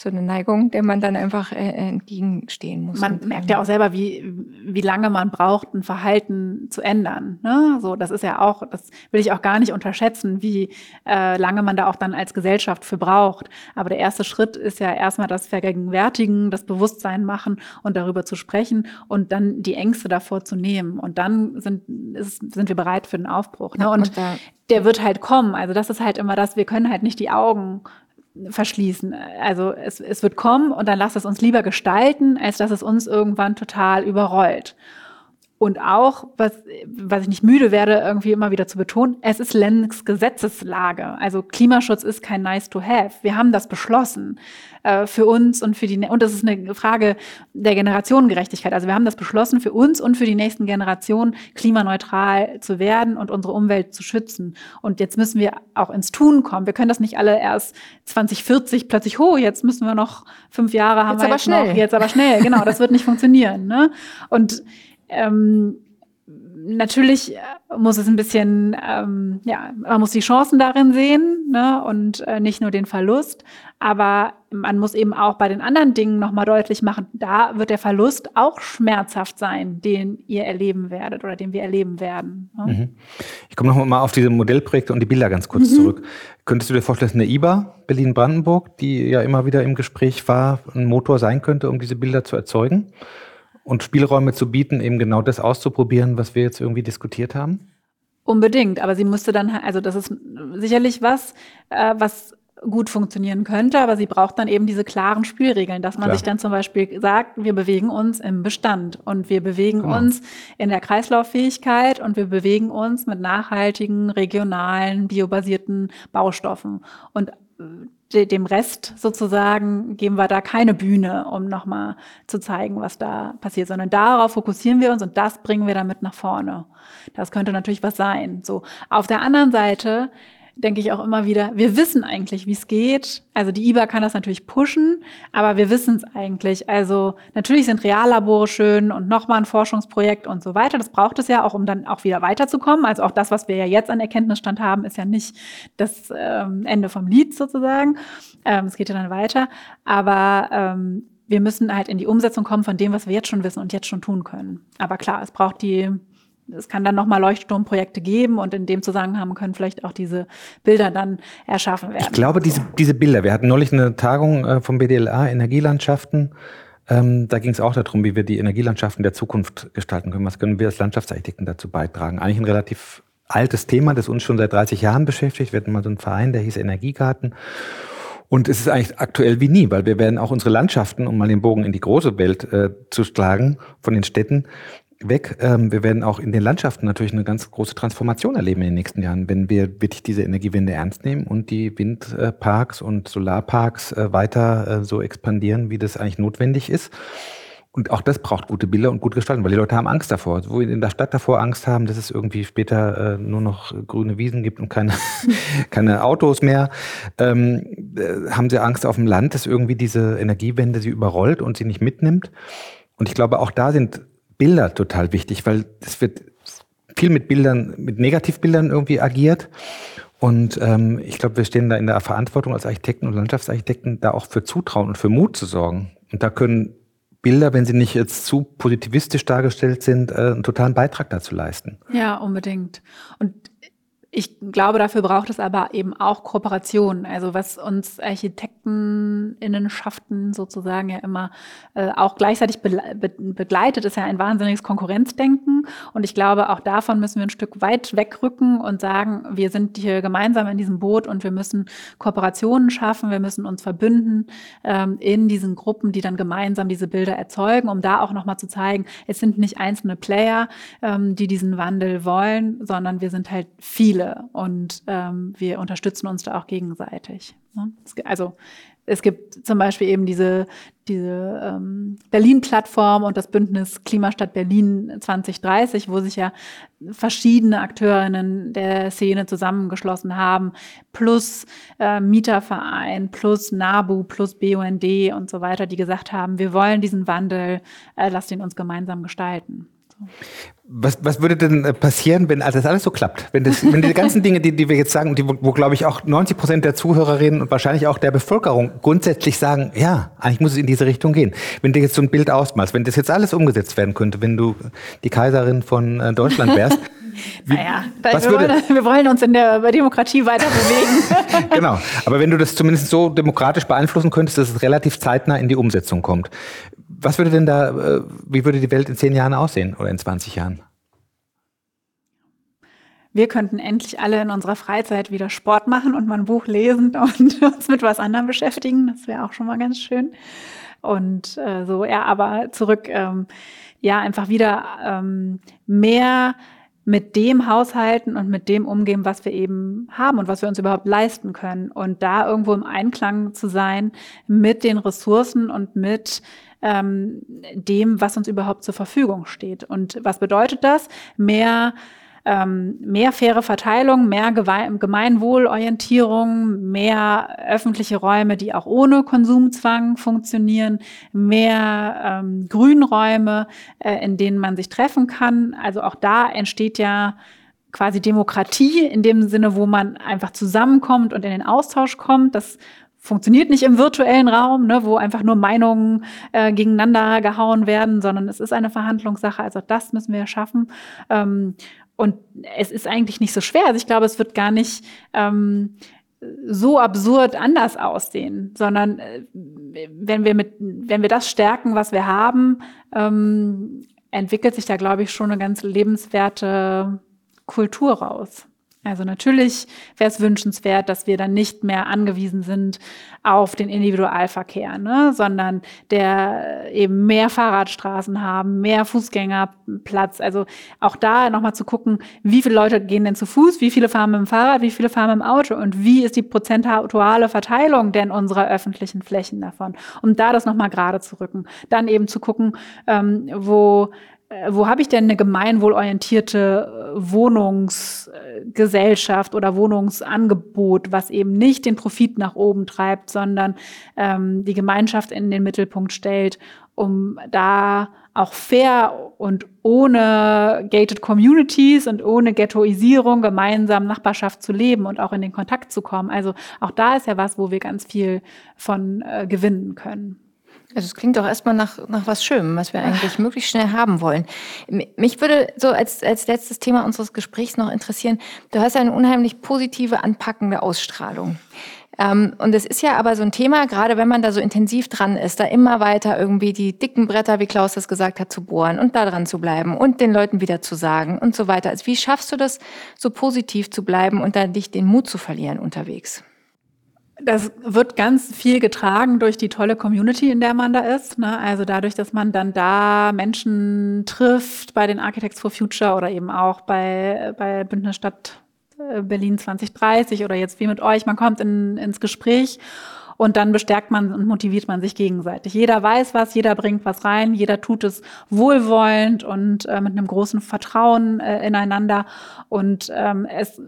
so eine Neigung, der man dann einfach äh, entgegenstehen muss. Man merkt ja auch selber, wie, wie lange man braucht, ein Verhalten zu ändern. Ne? So, das ist ja auch, das will ich auch gar nicht unterschätzen, wie äh, lange man da auch dann als Gesellschaft für braucht. Aber der erste Schritt ist ja erstmal das Vergegenwärtigen, das Bewusstsein machen und darüber zu sprechen und dann die Ängste davor zu nehmen. Und dann sind, ist, sind wir bereit für den Aufbruch. Ne? Und, und der wird halt kommen. Also das ist halt immer das, wir können halt nicht die Augen verschließen. Also es, es wird kommen und dann lasst es uns lieber gestalten, als dass es uns irgendwann total überrollt. Und auch, was, was ich nicht müde werde, irgendwie immer wieder zu betonen, es ist Lenz Gesetzeslage. Also Klimaschutz ist kein nice to have. Wir haben das beschlossen äh, für uns und für die, und das ist eine Frage der Generationengerechtigkeit. Also wir haben das beschlossen für uns und für die nächsten Generationen, klimaneutral zu werden und unsere Umwelt zu schützen. Und jetzt müssen wir auch ins Tun kommen. Wir können das nicht alle erst 2040 plötzlich, ho, jetzt müssen wir noch fünf Jahre haben jetzt wir aber jetzt schnell. noch, jetzt aber schnell. <laughs> Genau, das wird nicht funktionieren. Ne? Und ähm, natürlich muss es ein bisschen, ähm, ja, man muss die Chancen darin sehen ne, und äh, nicht nur den Verlust. Aber man muss eben auch bei den anderen Dingen nochmal deutlich machen, da wird der Verlust auch schmerzhaft sein, den ihr erleben werdet oder den wir erleben werden. Ne? Mhm. Ich komme nochmal auf diese Modellprojekte und die Bilder ganz kurz mhm. zurück. Könntest du dir vorstellen, dass eine IBA Berlin-Brandenburg, die ja immer wieder im Gespräch war, ein Motor sein könnte, um diese Bilder zu erzeugen? und Spielräume zu bieten, eben genau das auszuprobieren, was wir jetzt irgendwie diskutiert haben? Unbedingt, aber sie musste dann, also das ist sicherlich was, äh, was gut funktionieren könnte, aber sie braucht dann eben diese klaren Spielregeln, dass man Klar. sich dann zum Beispiel sagt, wir bewegen uns im Bestand und wir bewegen genau. uns in der Kreislauffähigkeit und wir bewegen uns mit nachhaltigen, regionalen, biobasierten Baustoffen. Und äh, dem Rest sozusagen geben wir da keine Bühne, um nochmal zu zeigen, was da passiert, sondern darauf fokussieren wir uns und das bringen wir damit nach vorne. Das könnte natürlich was sein. So. Auf der anderen Seite denke ich auch immer wieder, wir wissen eigentlich, wie es geht. Also die IBA kann das natürlich pushen, aber wir wissen es eigentlich. Also natürlich sind Reallabore schön und nochmal ein Forschungsprojekt und so weiter. Das braucht es ja auch, um dann auch wieder weiterzukommen. Also auch das, was wir ja jetzt an Erkenntnisstand haben, ist ja nicht das ähm, Ende vom Lied sozusagen. Ähm, es geht ja dann weiter. Aber ähm, wir müssen halt in die Umsetzung kommen von dem, was wir jetzt schon wissen und jetzt schon tun können. Aber klar, es braucht die es kann dann nochmal Leuchtturmprojekte geben und in dem Zusammenhang können vielleicht auch diese Bilder dann erschaffen werden. Ich glaube, diese, diese Bilder, wir hatten neulich eine Tagung äh, vom BDLA Energielandschaften. Ähm, da ging es auch darum, wie wir die Energielandschaften der Zukunft gestalten können. Was können wir als Landschaftsarchitekten dazu beitragen? Eigentlich ein relativ altes Thema, das uns schon seit 30 Jahren beschäftigt. Wir hatten mal so einen Verein, der hieß Energiegarten. Und es ist eigentlich aktuell wie nie, weil wir werden auch unsere Landschaften, um mal den Bogen in die große Welt äh, zu schlagen, von den Städten, weg. Ähm, wir werden auch in den Landschaften natürlich eine ganz große Transformation erleben in den nächsten Jahren, wenn wir wirklich diese Energiewende ernst nehmen und die Windparks und Solarparks äh, weiter äh, so expandieren, wie das eigentlich notwendig ist. Und auch das braucht gute Bilder und gut gestalten, weil die Leute haben Angst davor. Wo wir in der Stadt davor Angst haben, dass es irgendwie später äh, nur noch grüne Wiesen gibt und keine, <laughs> keine Autos mehr, ähm, äh, haben sie Angst auf dem Land, dass irgendwie diese Energiewende sie überrollt und sie nicht mitnimmt. Und ich glaube, auch da sind Bilder total wichtig, weil es wird viel mit Bildern, mit Negativbildern irgendwie agiert. Und ähm, ich glaube, wir stehen da in der Verantwortung als Architekten und Landschaftsarchitekten, da auch für Zutrauen und für Mut zu sorgen. Und da können Bilder, wenn sie nicht jetzt zu positivistisch dargestellt sind, äh, einen totalen Beitrag dazu leisten. Ja, unbedingt. Und ich glaube, dafür braucht es aber eben auch Kooperation. Also was uns Architekteninnenschaften sozusagen ja immer äh, auch gleichzeitig be be begleitet, ist ja ein wahnsinniges Konkurrenzdenken. Und ich glaube, auch davon müssen wir ein Stück weit wegrücken und sagen, wir sind hier gemeinsam in diesem Boot und wir müssen Kooperationen schaffen, wir müssen uns verbünden ähm, in diesen Gruppen, die dann gemeinsam diese Bilder erzeugen, um da auch nochmal zu zeigen, es sind nicht einzelne Player, ähm, die diesen Wandel wollen, sondern wir sind halt viele viele und ähm, wir unterstützen uns da auch gegenseitig. Ne? Also es gibt zum Beispiel eben diese, diese ähm, Berlin-Plattform und das Bündnis Klimastadt Berlin 2030, wo sich ja verschiedene Akteurinnen der Szene zusammengeschlossen haben, plus äh, Mieterverein, plus NABU, plus BUND und so weiter, die gesagt haben, wir wollen diesen Wandel, äh, lasst ihn uns gemeinsam gestalten. Was, was würde denn äh, passieren, wenn das alles so klappt? Wenn, das, wenn die ganzen Dinge, die, die wir jetzt sagen, die, wo, wo glaube ich auch 90 Prozent der Zuhörerinnen und wahrscheinlich auch der Bevölkerung grundsätzlich sagen, ja, eigentlich muss es in diese Richtung gehen. Wenn du jetzt so ein Bild ausmalst, wenn das jetzt alles umgesetzt werden könnte, wenn du die Kaiserin von äh, Deutschland wärst, <laughs> wie, naja, wir, würde, wollen, wir wollen uns in der Demokratie weiter bewegen. <laughs> <laughs> genau, aber wenn du das zumindest so demokratisch beeinflussen könntest, dass es relativ zeitnah in die Umsetzung kommt. Was würde denn da, äh, wie würde die Welt in zehn Jahren aussehen oder in 20 Jahren? Wir könnten endlich alle in unserer Freizeit wieder Sport machen und mal ein Buch lesen <laughs> und uns mit was anderem beschäftigen. Das wäre auch schon mal ganz schön. Und äh, so, ja, aber zurück, ähm, ja, einfach wieder ähm, mehr mit dem haushalten und mit dem umgehen, was wir eben haben und was wir uns überhaupt leisten können. Und da irgendwo im Einklang zu sein mit den Ressourcen und mit ähm, dem, was uns überhaupt zur Verfügung steht. Und was bedeutet das? Mehr ähm, mehr faire Verteilung, mehr Gemeinwohlorientierung, mehr öffentliche Räume, die auch ohne Konsumzwang funktionieren, mehr ähm, Grünräume, äh, in denen man sich treffen kann. Also auch da entsteht ja quasi Demokratie in dem Sinne, wo man einfach zusammenkommt und in den Austausch kommt. Das funktioniert nicht im virtuellen Raum, ne, wo einfach nur Meinungen äh, gegeneinander gehauen werden, sondern es ist eine Verhandlungssache. Also das müssen wir schaffen. Ähm, und es ist eigentlich nicht so schwer. Also ich glaube, es wird gar nicht ähm, so absurd anders aussehen, sondern äh, wenn wir mit, wenn wir das stärken, was wir haben, ähm, entwickelt sich da, glaube ich, schon eine ganz lebenswerte Kultur raus. Also natürlich wäre es wünschenswert, dass wir dann nicht mehr angewiesen sind auf den Individualverkehr, ne? sondern der eben mehr Fahrradstraßen haben, mehr Fußgängerplatz. Also auch da nochmal zu gucken, wie viele Leute gehen denn zu Fuß, wie viele fahren mit dem Fahrrad, wie viele fahren mit dem Auto und wie ist die prozentuale Verteilung denn unserer öffentlichen Flächen davon, um da das nochmal gerade zu rücken. Dann eben zu gucken, ähm, wo äh, wo habe ich denn eine gemeinwohlorientierte äh, Wohnungsgesellschaft oder Wohnungsangebot, was eben nicht den Profit nach oben treibt, sondern ähm, die Gemeinschaft in den Mittelpunkt stellt, um da auch fair und ohne gated Communities und ohne Ghettoisierung gemeinsam Nachbarschaft zu leben und auch in den Kontakt zu kommen. Also auch da ist ja was, wo wir ganz viel von äh, gewinnen können. Also es klingt doch erstmal nach, nach was Schönem, was wir eigentlich möglichst schnell haben wollen. Mich würde so als, als letztes Thema unseres Gesprächs noch interessieren, du hast eine unheimlich positive, anpackende Ausstrahlung. Ähm, und es ist ja aber so ein Thema, gerade wenn man da so intensiv dran ist, da immer weiter irgendwie die dicken Bretter, wie Klaus das gesagt hat, zu bohren und da dran zu bleiben und den Leuten wieder zu sagen und so weiter. Also wie schaffst du das, so positiv zu bleiben und dann nicht den Mut zu verlieren unterwegs? Das wird ganz viel getragen durch die tolle Community, in der man da ist. Ne? Also dadurch, dass man dann da Menschen trifft bei den Architects for Future oder eben auch bei, bei Bündnis Stadt äh, Berlin 2030 oder jetzt wie mit euch. Man kommt in, ins Gespräch und dann bestärkt man und motiviert man sich gegenseitig. Jeder weiß was, jeder bringt was rein, jeder tut es wohlwollend und äh, mit einem großen Vertrauen äh, ineinander. Und ähm, es,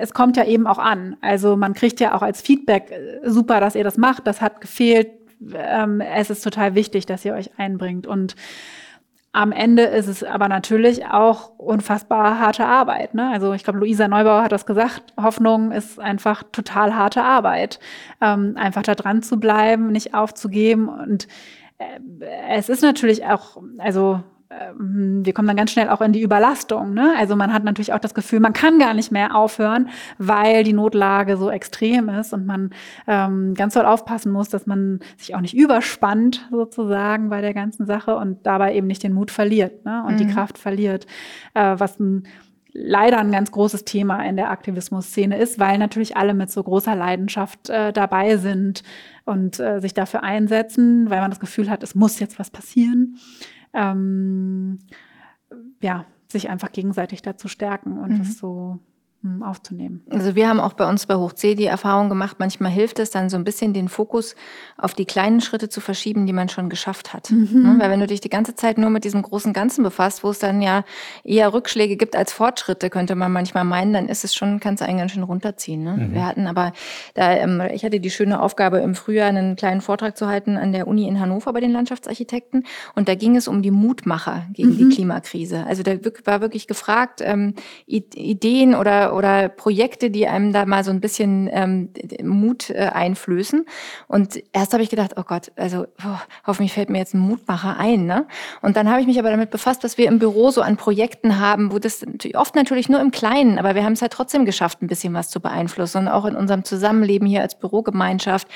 es kommt ja eben auch an. Also man kriegt ja auch als Feedback, äh, super, dass ihr das macht, das hat gefehlt. Ähm, es ist total wichtig, dass ihr euch einbringt. Und am Ende ist es aber natürlich auch unfassbar harte Arbeit. Ne? Also ich glaube, Luisa Neubauer hat das gesagt. Hoffnung ist einfach total harte Arbeit. Ähm, einfach da dran zu bleiben, nicht aufzugeben. Und äh, es ist natürlich auch, also wir kommen dann ganz schnell auch in die Überlastung. Ne? Also man hat natürlich auch das Gefühl, man kann gar nicht mehr aufhören, weil die Notlage so extrem ist und man ähm, ganz doll aufpassen muss, dass man sich auch nicht überspannt sozusagen bei der ganzen Sache und dabei eben nicht den Mut verliert ne? und mhm. die Kraft verliert, äh, was ein leider ein ganz großes Thema in der Aktivismus-Szene ist, weil natürlich alle mit so großer Leidenschaft äh, dabei sind und äh, sich dafür einsetzen, weil man das Gefühl hat, es muss jetzt was passieren. Ähm, ja, sich einfach gegenseitig dazu stärken und mhm. das so aufzunehmen. Also wir haben auch bei uns bei Hoch C die Erfahrung gemacht, manchmal hilft es dann so ein bisschen den Fokus auf die kleinen Schritte zu verschieben, die man schon geschafft hat. Mhm. Ne? Weil wenn du dich die ganze Zeit nur mit diesem großen Ganzen befasst, wo es dann ja eher Rückschläge gibt als Fortschritte, könnte man manchmal meinen, dann ist es schon, kannst du einen ganz schön runterziehen. Ne? Mhm. Wir hatten aber, da, ähm, ich hatte die schöne Aufgabe im Frühjahr einen kleinen Vortrag zu halten an der Uni in Hannover bei den Landschaftsarchitekten und da ging es um die Mutmacher gegen mhm. die Klimakrise. Also da war wirklich gefragt, ähm, Ideen oder oder, Projekte, die einem da mal so ein bisschen ähm, Mut äh, einflößen. Und erst habe ich gedacht, oh Gott, also oh, hoffentlich fällt mir jetzt ein Mutmacher ein. Ne? Und dann habe ich mich aber damit befasst, was wir im Büro so an Projekten haben, wo das oft natürlich nur im Kleinen, aber wir haben es halt trotzdem geschafft, ein bisschen was zu beeinflussen. Und auch in unserem Zusammenleben hier als Bürogemeinschaft.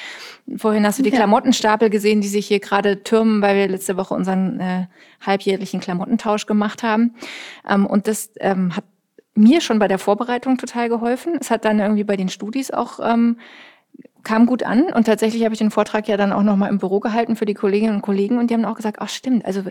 Vorhin hast du die ja. Klamottenstapel gesehen, die sich hier gerade türmen, weil wir letzte Woche unseren äh, halbjährlichen Klamottentausch gemacht haben. Ähm, und das ähm, hat mir schon bei der Vorbereitung total geholfen. Es hat dann irgendwie bei den Studis auch ähm, kam gut an. Und tatsächlich habe ich den Vortrag ja dann auch noch mal im Büro gehalten für die Kolleginnen und Kollegen. Und die haben auch gesagt, ach stimmt, also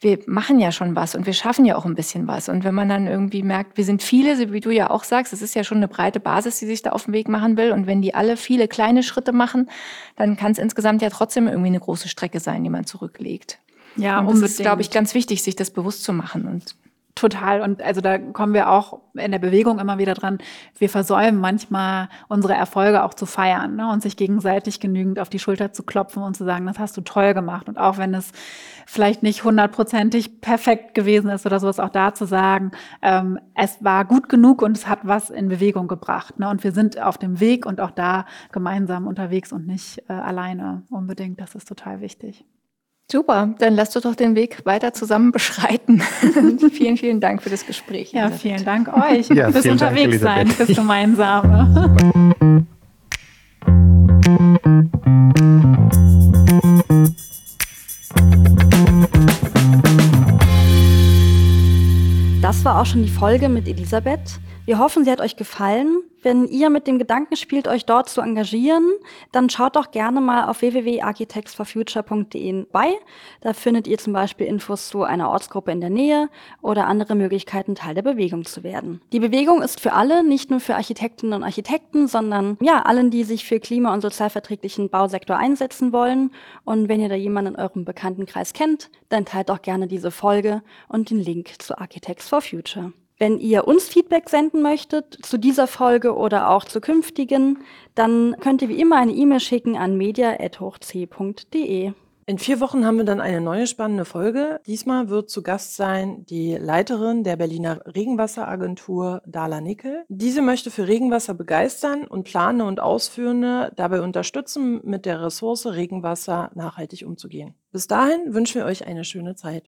wir machen ja schon was und wir schaffen ja auch ein bisschen was. Und wenn man dann irgendwie merkt, wir sind viele, so wie du ja auch sagst, es ist ja schon eine breite Basis, die sich da auf den Weg machen will. Und wenn die alle viele kleine Schritte machen, dann kann es insgesamt ja trotzdem irgendwie eine große Strecke sein, die man zurücklegt. Ja, und das ist, glaube ich, ganz wichtig, sich das bewusst zu machen. Und Total. Und also da kommen wir auch in der Bewegung immer wieder dran. Wir versäumen manchmal unsere Erfolge auch zu feiern ne? und sich gegenseitig genügend auf die Schulter zu klopfen und zu sagen, das hast du toll gemacht. Und auch wenn es vielleicht nicht hundertprozentig perfekt gewesen ist oder sowas, auch da zu sagen, ähm, es war gut genug und es hat was in Bewegung gebracht. Ne? Und wir sind auf dem Weg und auch da gemeinsam unterwegs und nicht äh, alleine unbedingt. Das ist total wichtig. Super, dann lasst uns doch den Weg weiter zusammen beschreiten. <laughs> vielen, vielen Dank für das Gespräch. Ja, vielen Dank euch ja, fürs Unterwegssein, fürs <laughs> Gemeinsame. Das war auch schon die Folge mit Elisabeth. Wir hoffen, sie hat euch gefallen. Wenn ihr mit dem Gedanken spielt, euch dort zu engagieren, dann schaut doch gerne mal auf www.architectsforfuture.de bei. Da findet ihr zum Beispiel Infos zu einer Ortsgruppe in der Nähe oder andere Möglichkeiten, Teil der Bewegung zu werden. Die Bewegung ist für alle, nicht nur für Architektinnen und Architekten, sondern ja, allen, die sich für klima- und sozialverträglichen Bausektor einsetzen wollen. Und wenn ihr da jemanden in eurem Bekanntenkreis kennt, dann teilt doch gerne diese Folge und den Link zu Architects for Future. Wenn ihr uns Feedback senden möchtet zu dieser Folge oder auch zu künftigen, dann könnt ihr wie immer eine E-Mail schicken an media.hochc.de. In vier Wochen haben wir dann eine neue spannende Folge. Diesmal wird zu Gast sein die Leiterin der Berliner Regenwasseragentur Dala Nickel. Diese möchte für Regenwasser begeistern und Planende und Ausführende dabei unterstützen, mit der Ressource Regenwasser nachhaltig umzugehen. Bis dahin wünschen wir euch eine schöne Zeit.